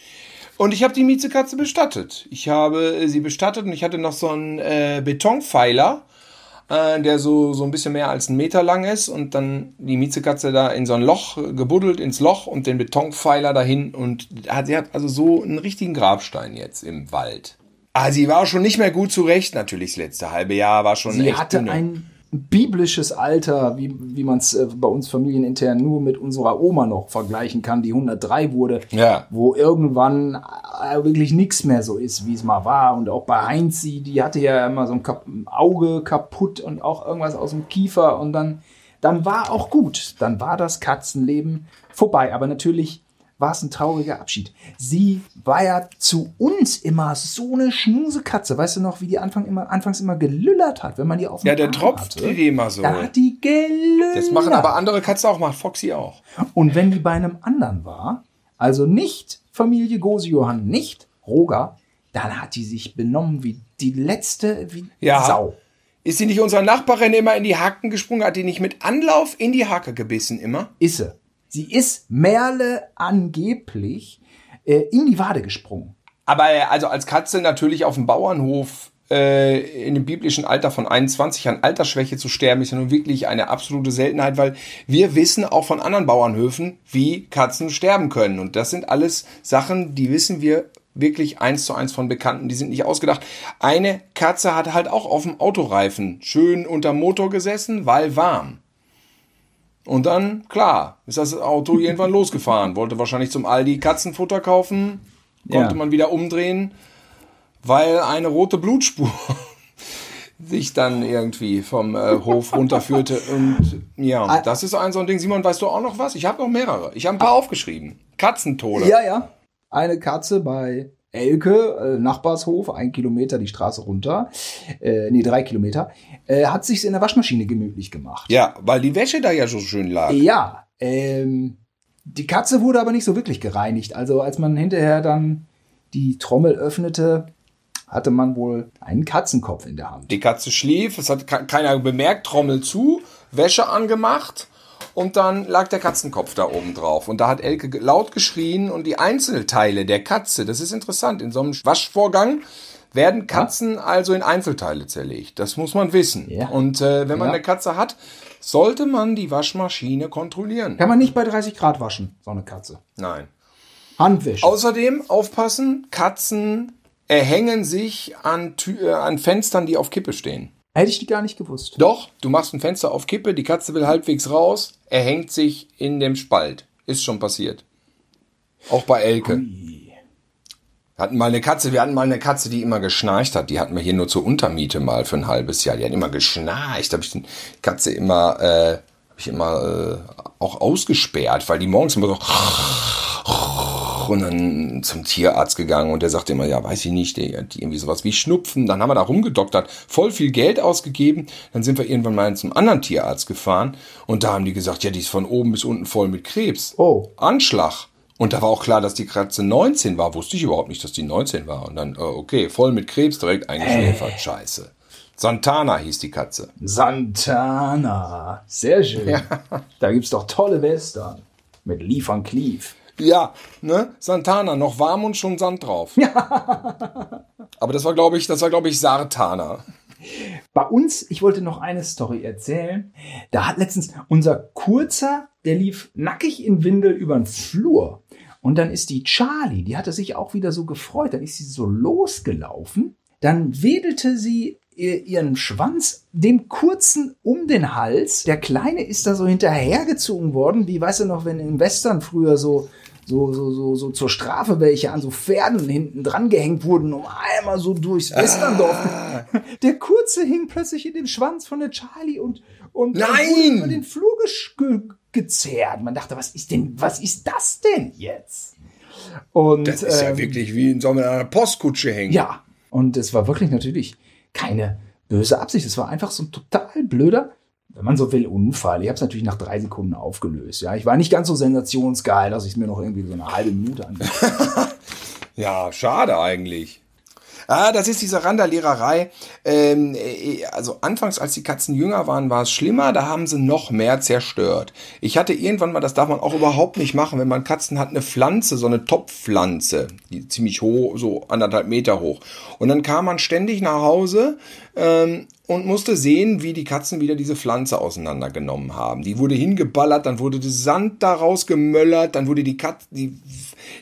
Und ich habe die Miezekatze bestattet. Ich habe sie bestattet und ich hatte noch so einen äh, Betonpfeiler, äh, der so, so ein bisschen mehr als einen Meter lang ist. Und dann die Miezekatze da in so ein Loch gebuddelt, ins Loch und den Betonpfeiler dahin. Und hat- sie hat also so einen richtigen Grabstein jetzt im Wald. Ah, sie war schon nicht mehr gut zurecht, natürlich das letzte halbe Jahr war schon Sie echt hatte dünne. ein biblisches Alter, wie, wie man es äh, bei uns familienintern nur mit unserer Oma noch vergleichen kann, die 103 wurde, Ja. wo irgendwann äh, wirklich nichts mehr so ist, wie es mal war. Und auch bei Heinzi, die hatte ja immer so ein Kap Auge kaputt und auch irgendwas aus dem Kiefer. Und dann, dann war auch gut. Dann war das Katzenleben vorbei. Aber natürlich war es ein trauriger Abschied. Sie war ja zu uns immer so eine Schmusekatze. Weißt du noch, wie die Anfang immer, anfangs immer gelüllert hat, wenn man die auf Ja, der Arm tropft hatte? die immer so. Da hat die gelüllert. Das machen aber andere Katzen auch, macht Foxy auch. Und wenn die bei einem anderen war, also nicht Familie Gosejohann, nicht Roger, dann hat die sich benommen wie die letzte, wie Ja. Sau. Ist sie nicht unserer Nachbarin immer in die Haken gesprungen? Hat die nicht mit Anlauf in die Hacke gebissen immer? Ist sie. Sie ist Merle angeblich äh, in die Wade gesprungen. Aber äh, also als Katze natürlich auf dem Bauernhof äh, in dem biblischen Alter von 21 an Altersschwäche zu sterben, ist ja nun wirklich eine absolute Seltenheit, weil wir wissen auch von anderen Bauernhöfen, wie Katzen sterben können. Und das sind alles Sachen, die wissen wir wirklich eins zu eins von Bekannten, die sind nicht ausgedacht. Eine Katze hat halt auch auf dem Autoreifen schön unterm Motor gesessen, weil warm. Und dann, klar, ist das Auto irgendwann losgefahren, wollte wahrscheinlich zum Aldi Katzenfutter kaufen, konnte Ja. man wieder umdrehen, weil eine rote Blutspur sich dann irgendwie vom äh, Hof runterführte. Und ja, das ist ein so ein Ding. Simon, weißt du auch noch was? Ich habe noch mehrere. Ich habe ein paar aufgeschrieben. Katzentode. Ja, ja. Eine Katze bei Elke, äh, Nachbarshof, ein Kilometer die Straße runter, äh, nee, drei Kilometer, äh, hat sich's in der Waschmaschine gemütlich gemacht. Ja, weil die Wäsche da ja so schön lag. Ja, ähm, die Katze wurde aber nicht so wirklich gereinigt. Also als man hinterher dann die Trommel öffnete, hatte man wohl einen Katzenkopf in der Hand. Die Katze schlief, es hat ke- keiner bemerkt, Trommel zu, Wäsche angemacht und dann lag der Katzenkopf da oben drauf. Und da hat Elke laut geschrien und die Einzelteile der Katze, das ist interessant, in so einem Waschvorgang werden Katzen also in Einzelteile zerlegt. Das muss man wissen. Ja. Und äh, wenn man Ja. eine Katze hat, sollte man die Waschmaschine kontrollieren. Kann man nicht bei 30 Grad waschen, so eine Katze. Nein. Handwäsche. Außerdem aufpassen, Katzen erhängen sich an, Tü äh, an Fenstern, die auf Kippe stehen. Hätte ich die gar nicht gewusst. Doch, du machst ein Fenster auf Kippe, die Katze will halbwegs raus, er hängt sich in dem Spalt. Ist schon passiert. Auch bei Elke. Wir hatten mal eine Katze, wir hatten mal eine Katze, die immer geschnarcht hat. Die hatten wir hier nur zur Untermiete mal für ein halbes Jahr. Die hat immer geschnarcht. Da habe ich die Katze immer, äh, hab ich immer äh, auch ausgesperrt, weil die morgens immer so und dann zum Tierarzt gegangen und der sagte immer, ja, weiß ich nicht, der hat irgendwie sowas wie Schnupfen. Dann haben wir da rumgedoktert, voll viel Geld ausgegeben. Dann sind wir irgendwann mal zum anderen Tierarzt gefahren und da haben die gesagt, ja, die ist von oben bis unten voll mit Krebs. Oh. Anschlag. Und da war auch klar, dass die Katze 19 war. Wusste ich überhaupt nicht, dass die 19 war. Und dann, äh, okay, voll mit Krebs, direkt eingeschläfert. Scheiße. Santana hieß die Katze. Santana. Sehr schön. Da gibt's doch tolle Western. Mit Lee van Cleef. Ja, ne? Santana, noch warm und schon Sand drauf. Aber das war, glaube ich, das war, glaube ich, Sartana. Bei uns, ich wollte noch eine Story erzählen. Da hat letztens unser Kurzer, der lief nackig in Windel über den Flur. Und dann ist die Charlie, die hatte sich auch wieder so gefreut. Dann ist sie so losgelaufen. Dann wedelte sie ihr- ihren Schwanz dem Kurzen um den Hals. Der Kleine ist da so hinterhergezogen worden, wie weißt du noch, wenn in Western früher so so, so, so, so zur Strafe welche an so Pferden hinten dran gehängt wurden, um einmal so durchs Westerndorf. Der Kurze hing plötzlich in den Schwanz von der Charlie und, und Nein! wurde über den Flur ge gezerrt. Man dachte, was ist denn, was ist das denn jetzt? Und, Das ist ja ähm, wirklich wie in so einer Postkutsche hängen. ja, und es war wirklich natürlich keine böse Absicht. Es war einfach so ein total blöder, wenn man so will, Unfall. Ich habe es natürlich nach drei Sekunden aufgelöst. Ja, ich war nicht ganz so sensationsgeil, dass ich es mir noch irgendwie so eine halbe Minute angeguckt Ja, schade eigentlich. Ah, das ist diese Randaliererei. Ähm, äh, also anfangs, als die Katzen jünger waren, war es schlimmer. Da haben sie noch mehr zerstört. Ich hatte irgendwann mal, das darf man auch überhaupt nicht machen, wenn man Katzen hat, eine Pflanze, so eine Topfpflanze, die ziemlich hoch, so anderthalb Meter hoch. Und dann kam man ständig nach Hause ähm, und musste sehen, wie die Katzen wieder diese Pflanze auseinandergenommen haben. Die wurde hingeballert, dann wurde der Sand daraus gemöllert, dann wurde die Katze, die,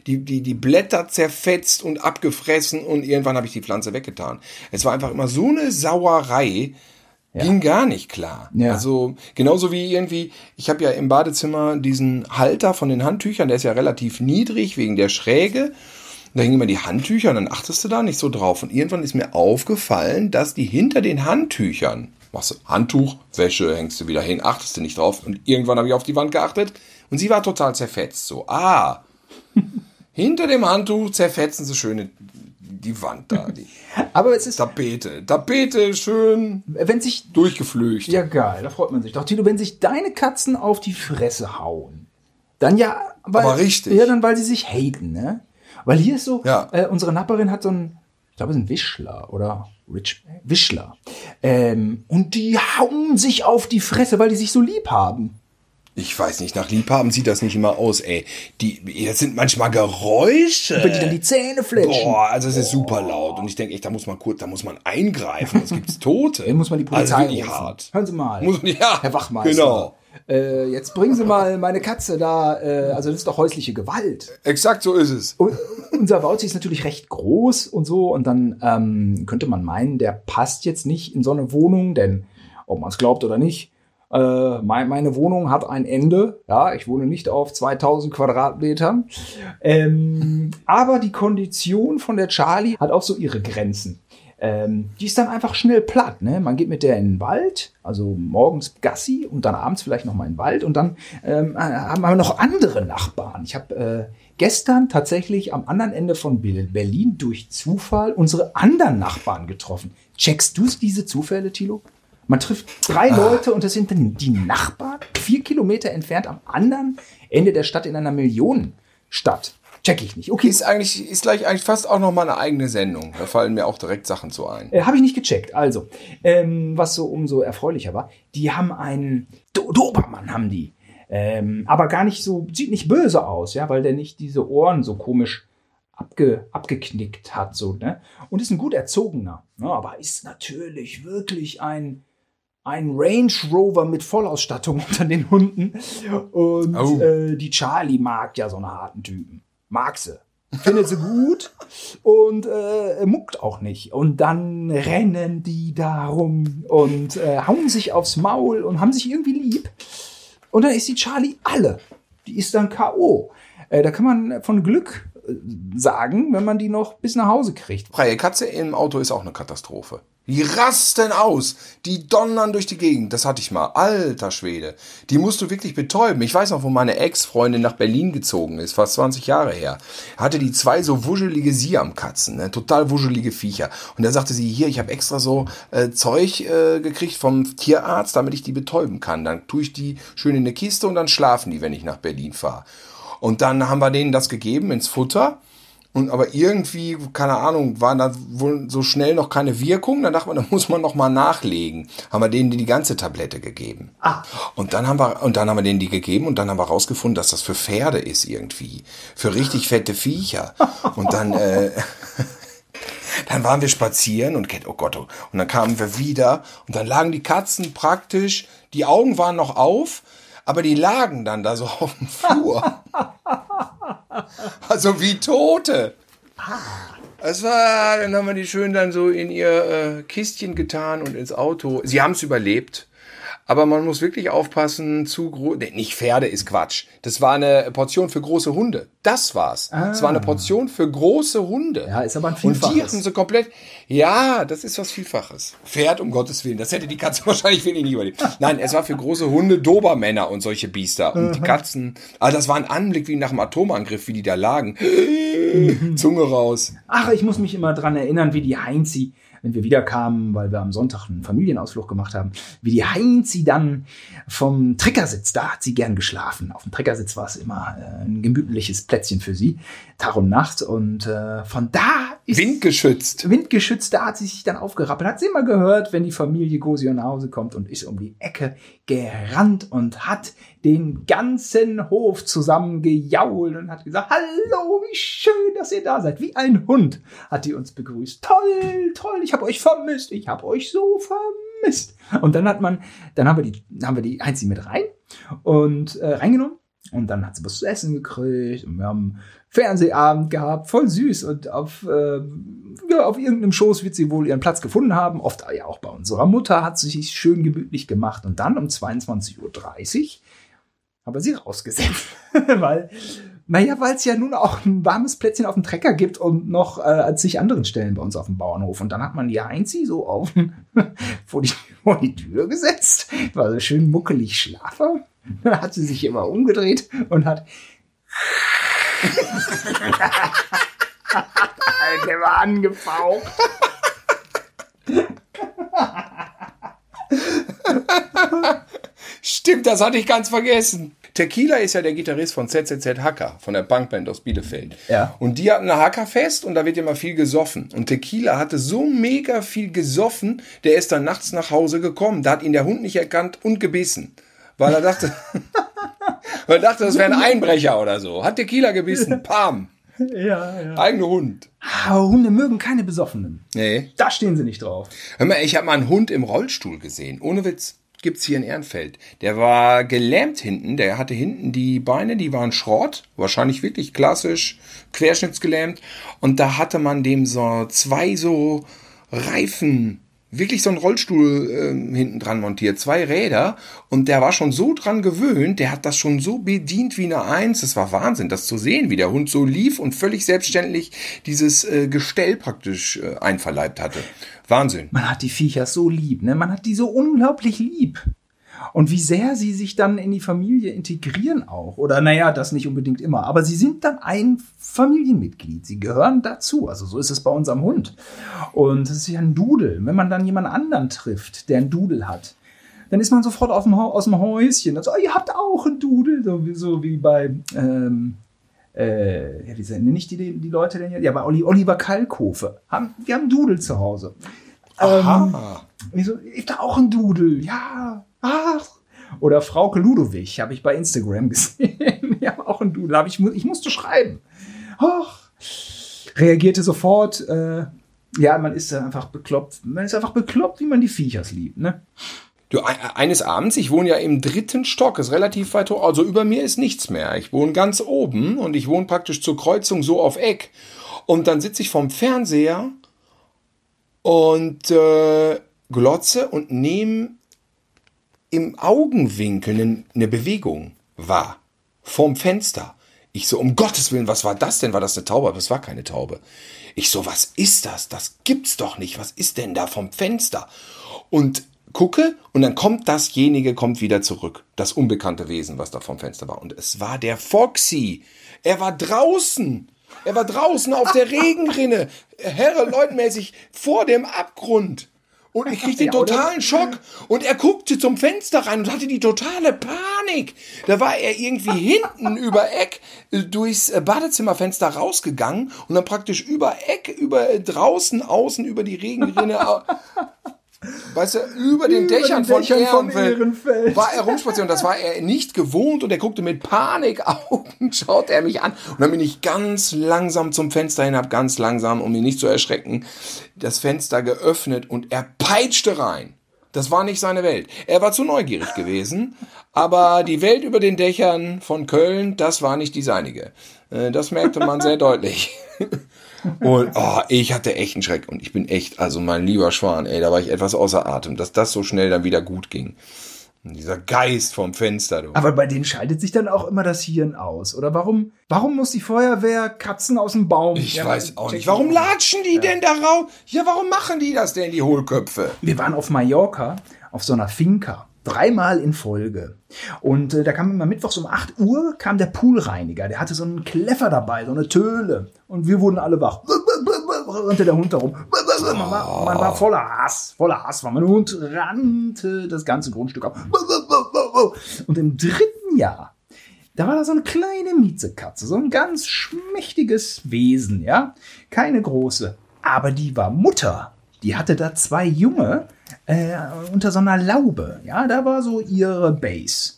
die, die, die Blätter zerfetzt und abgefressen und irgendwann habe ich die Pflanze weggetan. Es war einfach immer so eine Sauerei, ging gar nicht klar. Ja. Also genauso wie irgendwie, ich habe ja im Badezimmer diesen Halter von den Handtüchern, der ist ja relativ niedrig wegen der Schräge. Da hingen immer die Handtücher und dann achtest du da nicht so drauf. Und irgendwann ist mir aufgefallen, dass die hinter den Handtüchern, machst du Handtuch, Wäsche, hängst du wieder hin, achtest du nicht drauf. Und irgendwann habe ich auf die Wand geachtet und sie war total zerfetzt. So, ah, Hinter dem Handtuch zerfetzen sie schön die Wand da. Die Aber es ist, Tapete. Tapete schön wenn sich, durchgeflücht. ja geil, da freut man sich doch. Tino, wenn sich deine Katzen auf die Fresse hauen, dann ja, weil, Aber richtig. Ja, dann weil sie sich haten, ne? Weil hier ist so, Ja. äh, unsere Nachbarin hat so ein, ich glaube, es ist ein Wischler oder Rich, Wischler. Ähm, und die hauen sich auf die Fresse, weil die sich so lieb haben. Ich weiß nicht, nach Liebhaben sieht das nicht immer aus, ey. Die, das sind manchmal Geräusche. Wenn die dann die Zähne fletschen. Boah, also es ist super laut. Und ich denke echt, da muss man kurz, da muss man eingreifen, sonst gibt's Tote. Dann muss man die Polizei Also rufen. hart. Hören Sie mal. Muss, ja, Herr Wachmeister. Genau. Äh, jetzt bringen Sie mal meine Katze da. Äh, also das ist doch häusliche Gewalt. Exakt so ist es. Und unser Bauzi ist natürlich recht groß und so. Und dann ähm, könnte man meinen, der passt jetzt nicht in so eine Wohnung, denn ob man es glaubt oder nicht, äh, mein, meine Wohnung hat ein Ende. Ja, ich wohne nicht auf 2000 Quadratmetern. Ähm, aber die Kondition von der Charlie hat auch so ihre Grenzen. Ähm, die ist dann einfach schnell platt. Ne? Man geht mit der in den Wald, also morgens Gassi und dann abends vielleicht noch mal in den Wald und dann ähm, äh, haben wir noch andere Nachbarn. Ich habe äh, gestern tatsächlich am anderen Ende von Ber- Berlin durch Zufall unsere anderen Nachbarn getroffen. Checkst du diese Zufälle, Thilo? Man trifft drei Leute und das sind dann die Nachbarn, vier Kilometer entfernt am anderen Ende der Stadt in einer Millionenstadt. Check ich nicht. Okay, Ist eigentlich, ist gleich eigentlich fast auch noch mal eine eigene Sendung. Da fallen mir auch direkt Sachen zu ein. Äh, Habe ich nicht gecheckt. Also, ähm, was so umso erfreulicher war, die haben einen Do Dobermann, haben die. Ähm, aber gar nicht so, sieht nicht böse aus, ja, weil der nicht diese Ohren so komisch abge, abgeknickt hat, so, ne? Und ist ein gut erzogener, ne? aber ist natürlich wirklich ein, ein Range Rover mit Vollausstattung unter den Hunden. Und Oh. äh, die Charlie mag ja so einen harten Typen. Mag sie. Findet sie gut und äh, muckt auch nicht. Und dann rennen die da rum und äh, hauen sich aufs Maul und haben sich irgendwie lieb. Und dann ist die Charlie alle. Die ist dann K.O. Äh, da kann man von Glück sagen, wenn man die noch bis nach Hause kriegt. Freie Katze im Auto ist auch eine Katastrophe. Die rasten aus, die donnern durch die Gegend. Das hatte ich mal. Alter Schwede. Die musst du wirklich betäuben. Ich weiß noch, wo meine Ex-Freundin nach Berlin gezogen ist, fast 20 Jahre her. Hatte die zwei so wuschelige Siam-Katzen, ne? total wuschelige Viecher. Und da sagte sie, hier, ich habe extra so äh, Zeug äh, gekriegt vom Tierarzt, damit ich die betäuben kann. Dann tue ich die schön in eine Kiste und dann schlafen die, wenn ich nach Berlin fahre. Und dann haben wir denen das gegeben ins Futter. Und aber irgendwie, keine Ahnung, war da wohl so schnell noch keine Wirkung. Dann dachte man, da muss man noch mal nachlegen. Haben wir denen die ganze Tablette gegeben. Ah. Und dann haben wir, und dann haben wir denen die gegeben und dann haben wir rausgefunden, dass das für Pferde ist irgendwie. Für richtig fette Viecher. Und dann, äh, dann waren wir spazieren und oh Gott, oh, und dann kamen wir wieder und dann lagen die Katzen praktisch, die Augen waren noch auf, aber die lagen dann da so auf dem Flur. Also wie Tote. Es war, dann haben wir die schön dann so in ihr äh, Kistchen getan und ins Auto. Sie haben es überlebt. Aber man muss wirklich aufpassen, zu groß. Nee, nicht Pferde ist Quatsch. Das war eine Portion für große Hunde. Das war's. Es war eine Portion für große Hunde. Ja, ist aber ein Und die Vielfaches. hatten sie komplett. Ja, das ist was Vielfaches. Pferd, um Gottes Willen. Das hätte die Katze wahrscheinlich wenig überlebt. Nein, es war für große Hunde, Dobermänner und solche Biester. Und die Katzen. Also das war ein Anblick wie nach einem Atomangriff, wie die da lagen. Zunge raus. Ach, ich muss mich immer dran erinnern, wie die Heinzi, wenn wir wiederkamen, weil wir am Sonntag einen Familienausflug gemacht haben, wie die Heinzi dann vom Treckersitz, da hat sie gern geschlafen. Auf dem Treckersitz war es immer äh, ein gemütliches Plätzchen für sie, Tag und Nacht. Und äh, von da ist Windgeschützt. windgeschützt, da hat sie sich dann aufgerappelt, hat sie immer gehört, wenn die Familie Gosio nach Hause kommt und ist um die Ecke gerannt und hat den ganzen Hof zusammengejault und hat gesagt, hallo, wie schön, dass ihr da seid. Wie ein Hund hat die uns begrüßt. Toll, toll, ich habe euch vermisst, ich habe euch so vermisst. Und dann hat man, dann haben wir die, haben wir die Heinzi mit rein und äh, reingenommen. Und dann hat sie was zu essen gekriegt und wir haben Fernsehabend gehabt, voll süß. Und auf, äh, ja, auf irgendeinem Schoß wird sie wohl ihren Platz gefunden haben. Oft ja auch bei unserer Mutter hat sie sich schön gemütlich gemacht. Und dann um 22.30 Uhr haben wir sie rausgesetzt. weil, naja, weil es ja nun auch ein warmes Plätzchen auf dem Trecker gibt und noch äh, an zig anderen Stellen bei uns auf dem Bauernhof. Und dann hat man die Heinzi so auf vor, die, vor die Tür gesetzt, war so schön muckelig schlafer. Dann hat sie sich immer umgedreht und hat Der war angefaucht. Stimmt, das hatte ich ganz vergessen. Tequila ist ja der Gitarrist von ZZZ Hacker, von der Punkband aus Bielefeld. Ja. Und die hatten eine Hackerfest und da wird immer viel gesoffen. Und Tequila hatte so mega viel gesoffen, der ist dann nachts nach Hause gekommen. Da hat ihn der Hund nicht erkannt und gebissen. Weil er dachte, weil er dachte, das wäre ein Einbrecher oder so. Hat Tequila gebissen, pam. Ja, ja. Eigene Hund. Aber Hunde mögen keine Besoffenen. Nee. Da stehen sie nicht drauf. Hör mal, ich habe mal einen Hund im Rollstuhl gesehen. Ohne Witz. Gibt's hier in Ehrenfeld. Der war gelähmt hinten. Der hatte hinten die Beine, die waren Schrott. Wahrscheinlich wirklich klassisch querschnittsgelähmt. Und da hatte man dem so zwei so Reifen, wirklich so einen Rollstuhl äh, hinten dran montiert. Zwei Räder. Und der war schon so dran gewöhnt. Der hat das schon so bedient wie eine Eins. Das war Wahnsinn, das zu sehen, wie der Hund so lief und völlig selbstständig dieses äh, Gestell praktisch äh, einverleibt hatte. Wahnsinn. Man hat die Viecher so lieb, ne? Man hat die so unglaublich lieb. Und wie sehr sie sich dann in die Familie integrieren auch. Oder naja, das nicht unbedingt immer. Aber sie sind dann ein Familienmitglied. Sie gehören dazu. Also so ist es bei unserem Hund. Und es ist ja ein Dudel. Wenn man dann jemand anderen trifft, der einen Dudel hat, dann ist man sofort aus dem, aus dem Häuschen. Also, oh, ihr habt auch einen Dudel. So, wie- so wie bei, ähm, äh, ja, wie nenne ich die, die Leute denn jetzt? Ja, bei Oliver Kalkofe. Haben, wir haben einen Dudel zu Hause. Aha. Und ich so, ich da auch ein Dudel, ja. Ach. Oder Frauke Ludowig habe ich bei Instagram gesehen. ja, auch ein. Hab ich, mu- ich musste schreiben. Ach. Reagierte sofort. Äh, ja, man ist einfach bekloppt. Man ist einfach bekloppt, wie man die Viechers liebt, ne? Du, e- eines Abends, ich wohne ja im dritten Stock, ist relativ weit hoch, also über mir ist nichts mehr. Ich wohne ganz oben und ich wohne praktisch zur Kreuzung so auf Eck. Und dann sitze ich vorm Fernseher und äh, glotze und nehme im Augenwinkel eine, Bewegung wahr. Vorm Fenster. Ich so, um Gottes Willen, was war das denn? War das eine Taube? Aber es war keine Taube. Ich so, was ist das? Das gibt's doch nicht. Was ist denn da vom Fenster? Und gucke und dann kommt dasjenige, kommt wieder zurück. Das unbekannte Wesen, was da vom Fenster war. Und es war der Foxy. Er war draußen. Er war draußen auf der Regenrinne. Herre, leutmäßig vor dem Abgrund. Und ich kriegte den totalen Schock. Und er guckte zum Fenster rein und hatte die totale Panik. Da war er irgendwie hinten über Eck äh, durchs äh, Badezimmerfenster rausgegangen und dann praktisch über Eck, über äh, draußen, außen, über die Regenrinne. Weißt du, über den Über Dächern den von Dächern von Ehrenfeld, Ehrenfeld. war er rumspazieren und das war er nicht gewohnt und er guckte mit Panikaugen, schaut er mich an und dann bin ich ganz langsam zum Fenster hin, hab ganz langsam, um ihn nicht zu erschrecken, das Fenster geöffnet und er peitschte rein. Das war nicht seine Welt. Er war zu neugierig gewesen, aber die Welt über den Dächern von Köln, das war nicht die seinige. Äh, Das merkte man sehr deutlich. Und oh, ich hatte echt einen Schreck und ich bin echt, also mein lieber Schwan, ey, da war ich etwas außer Atem, dass das so schnell dann wieder gut ging. Und dieser Geist vom Fenster, du. Aber bei denen schaltet sich dann auch immer das Hirn aus. Oder warum, warum muss die Feuerwehr Katzen aus dem Baum? Ich Ja, weiß auch nicht. Warum latschen die denn da raus? Ja, warum machen die das denn, die Hohlköpfe? Wir waren auf Mallorca, auf so einer Finca. Dreimal in Folge. Und äh, da kam immer mittwochs um 8 Uhr kam der Poolreiniger. Der hatte so einen Kleffer dabei, so eine Töle. Und wir wurden alle wach. Rannte der Hund darum. Man war, man war voller Hass, voller Hass. War mein Hund rannte das ganze Grundstück ab. Und im dritten Jahr, da war da so eine kleine Miezekatze, so ein ganz schmächtiges Wesen, ja. Keine große. Aber die war Mutter. Die hatte da zwei Junge äh, unter so einer Laube. Ja, da war so ihre Base.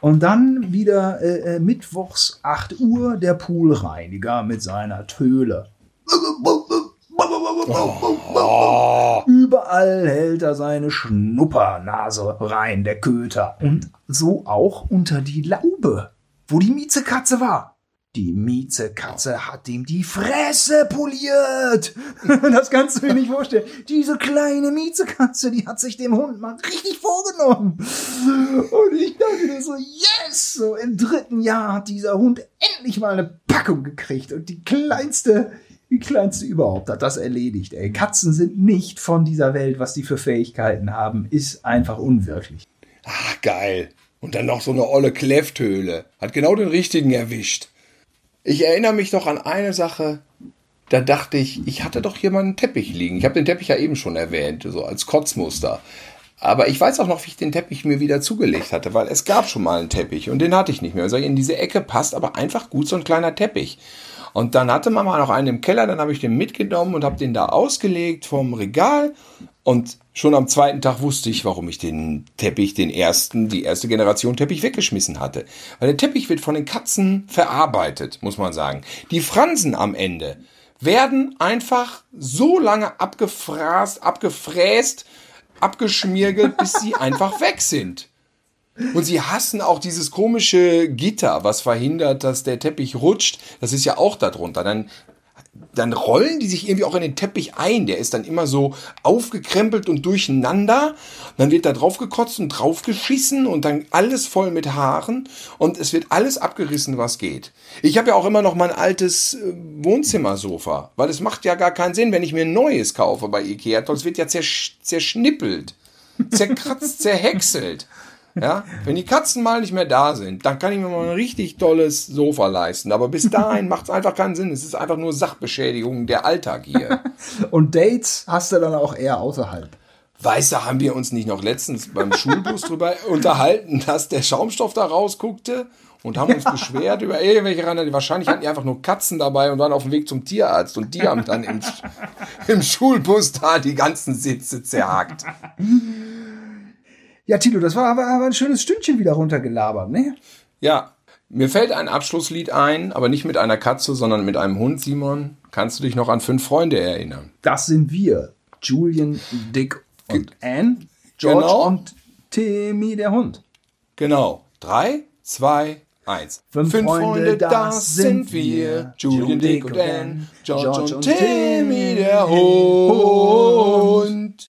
Und dann wieder äh, äh, mittwochs 8 Uhr der Poolreiniger mit seiner Töle. Überall hält er seine Schnuppernase rein, der Köter. Und so auch unter die Laube, wo die Miezekatze war. Die Miezekatze hat ihm die Fresse poliert. Das kannst du dir nicht vorstellen. Diese kleine Miezekatze, die hat sich dem Hund mal richtig vorgenommen. Und ich dachte mir so, yes! So im dritten Jahr hat dieser Hund endlich mal eine Packung gekriegt. Und die kleinste, die kleinste überhaupt hat das erledigt. Ey, Katzen sind nicht von dieser Welt, was die für Fähigkeiten haben, ist einfach unwirklich. Ach, geil. Und dann noch so eine olle Klefthöhle. Hat genau den richtigen erwischt. Ich erinnere mich doch an eine Sache, da dachte ich, ich hatte doch hier mal einen Teppich liegen. Ich habe den Teppich ja eben schon erwähnt, so als Kotzmuster. Aber ich weiß auch noch, wie ich den Teppich mir wieder zugelegt hatte, weil es gab schon mal einen Teppich und den hatte ich nicht mehr. Also in diese Ecke passt aber einfach gut so ein kleiner Teppich. Und dann hatte Mama noch einen im Keller, dann habe ich den mitgenommen und habe den da ausgelegt vom Regal. Und schon am zweiten Tag wusste ich, warum ich den Teppich, den ersten, die erste Generation Teppich weggeschmissen hatte. Weil der Teppich wird von den Katzen verarbeitet, muss man sagen. Die Fransen am Ende werden einfach so lange abgefraßt, abgefräst, abgeschmiergelt, bis sie einfach weg sind. Und sie hassen auch dieses komische Gitter, was verhindert, dass der Teppich rutscht. Das ist ja auch darunter. Dann, dann rollen die sich irgendwie auch in den Teppich ein. Der ist dann immer so aufgekrempelt und durcheinander. Dann wird da drauf gekotzt und drauf geschissen und dann alles voll mit Haaren. Und es wird alles abgerissen, was geht. Ich habe ja auch immer noch mein altes äh, Wohnzimmersofa. Weil es macht ja gar keinen Sinn, wenn ich mir ein neues kaufe bei Ikea. Es wird ja zersch zerschnippelt, zerkratzt, zerhäckselt. Ja, wenn die Katzen mal nicht mehr da sind, dann kann ich mir mal ein richtig tolles Sofa leisten. Aber bis dahin macht es einfach keinen Sinn. Es ist einfach nur Sachbeschädigung der Alltag hier. Und Dates hast du dann auch eher außerhalb. Weißt du, haben wir uns nicht noch letztens beim Schulbus drüber unterhalten, dass der Schaumstoff da rausguckte und haben uns beschwert über irgendwelche Rander. Wahrscheinlich hatten die einfach nur Katzen dabei und waren auf dem Weg zum Tierarzt und die haben dann im, im Schulbus da die ganzen Sitze zerhackt. Ja, Tilo, das war aber, aber ein schönes Stündchen wieder runtergelabert, ne? Ja, mir fällt ein Abschlusslied ein, aber nicht mit einer Katze, sondern mit einem Hund, Simon. Kannst du dich noch an fünf Freunde erinnern? Das sind wir. Julian, Dick und Anne, George Genau. und Timmy der Hund. Genau. Drei, zwei, eins. Fünf Freunde, das sind wir. Julian, Dick und Anne, George, George und Timmy der Hund.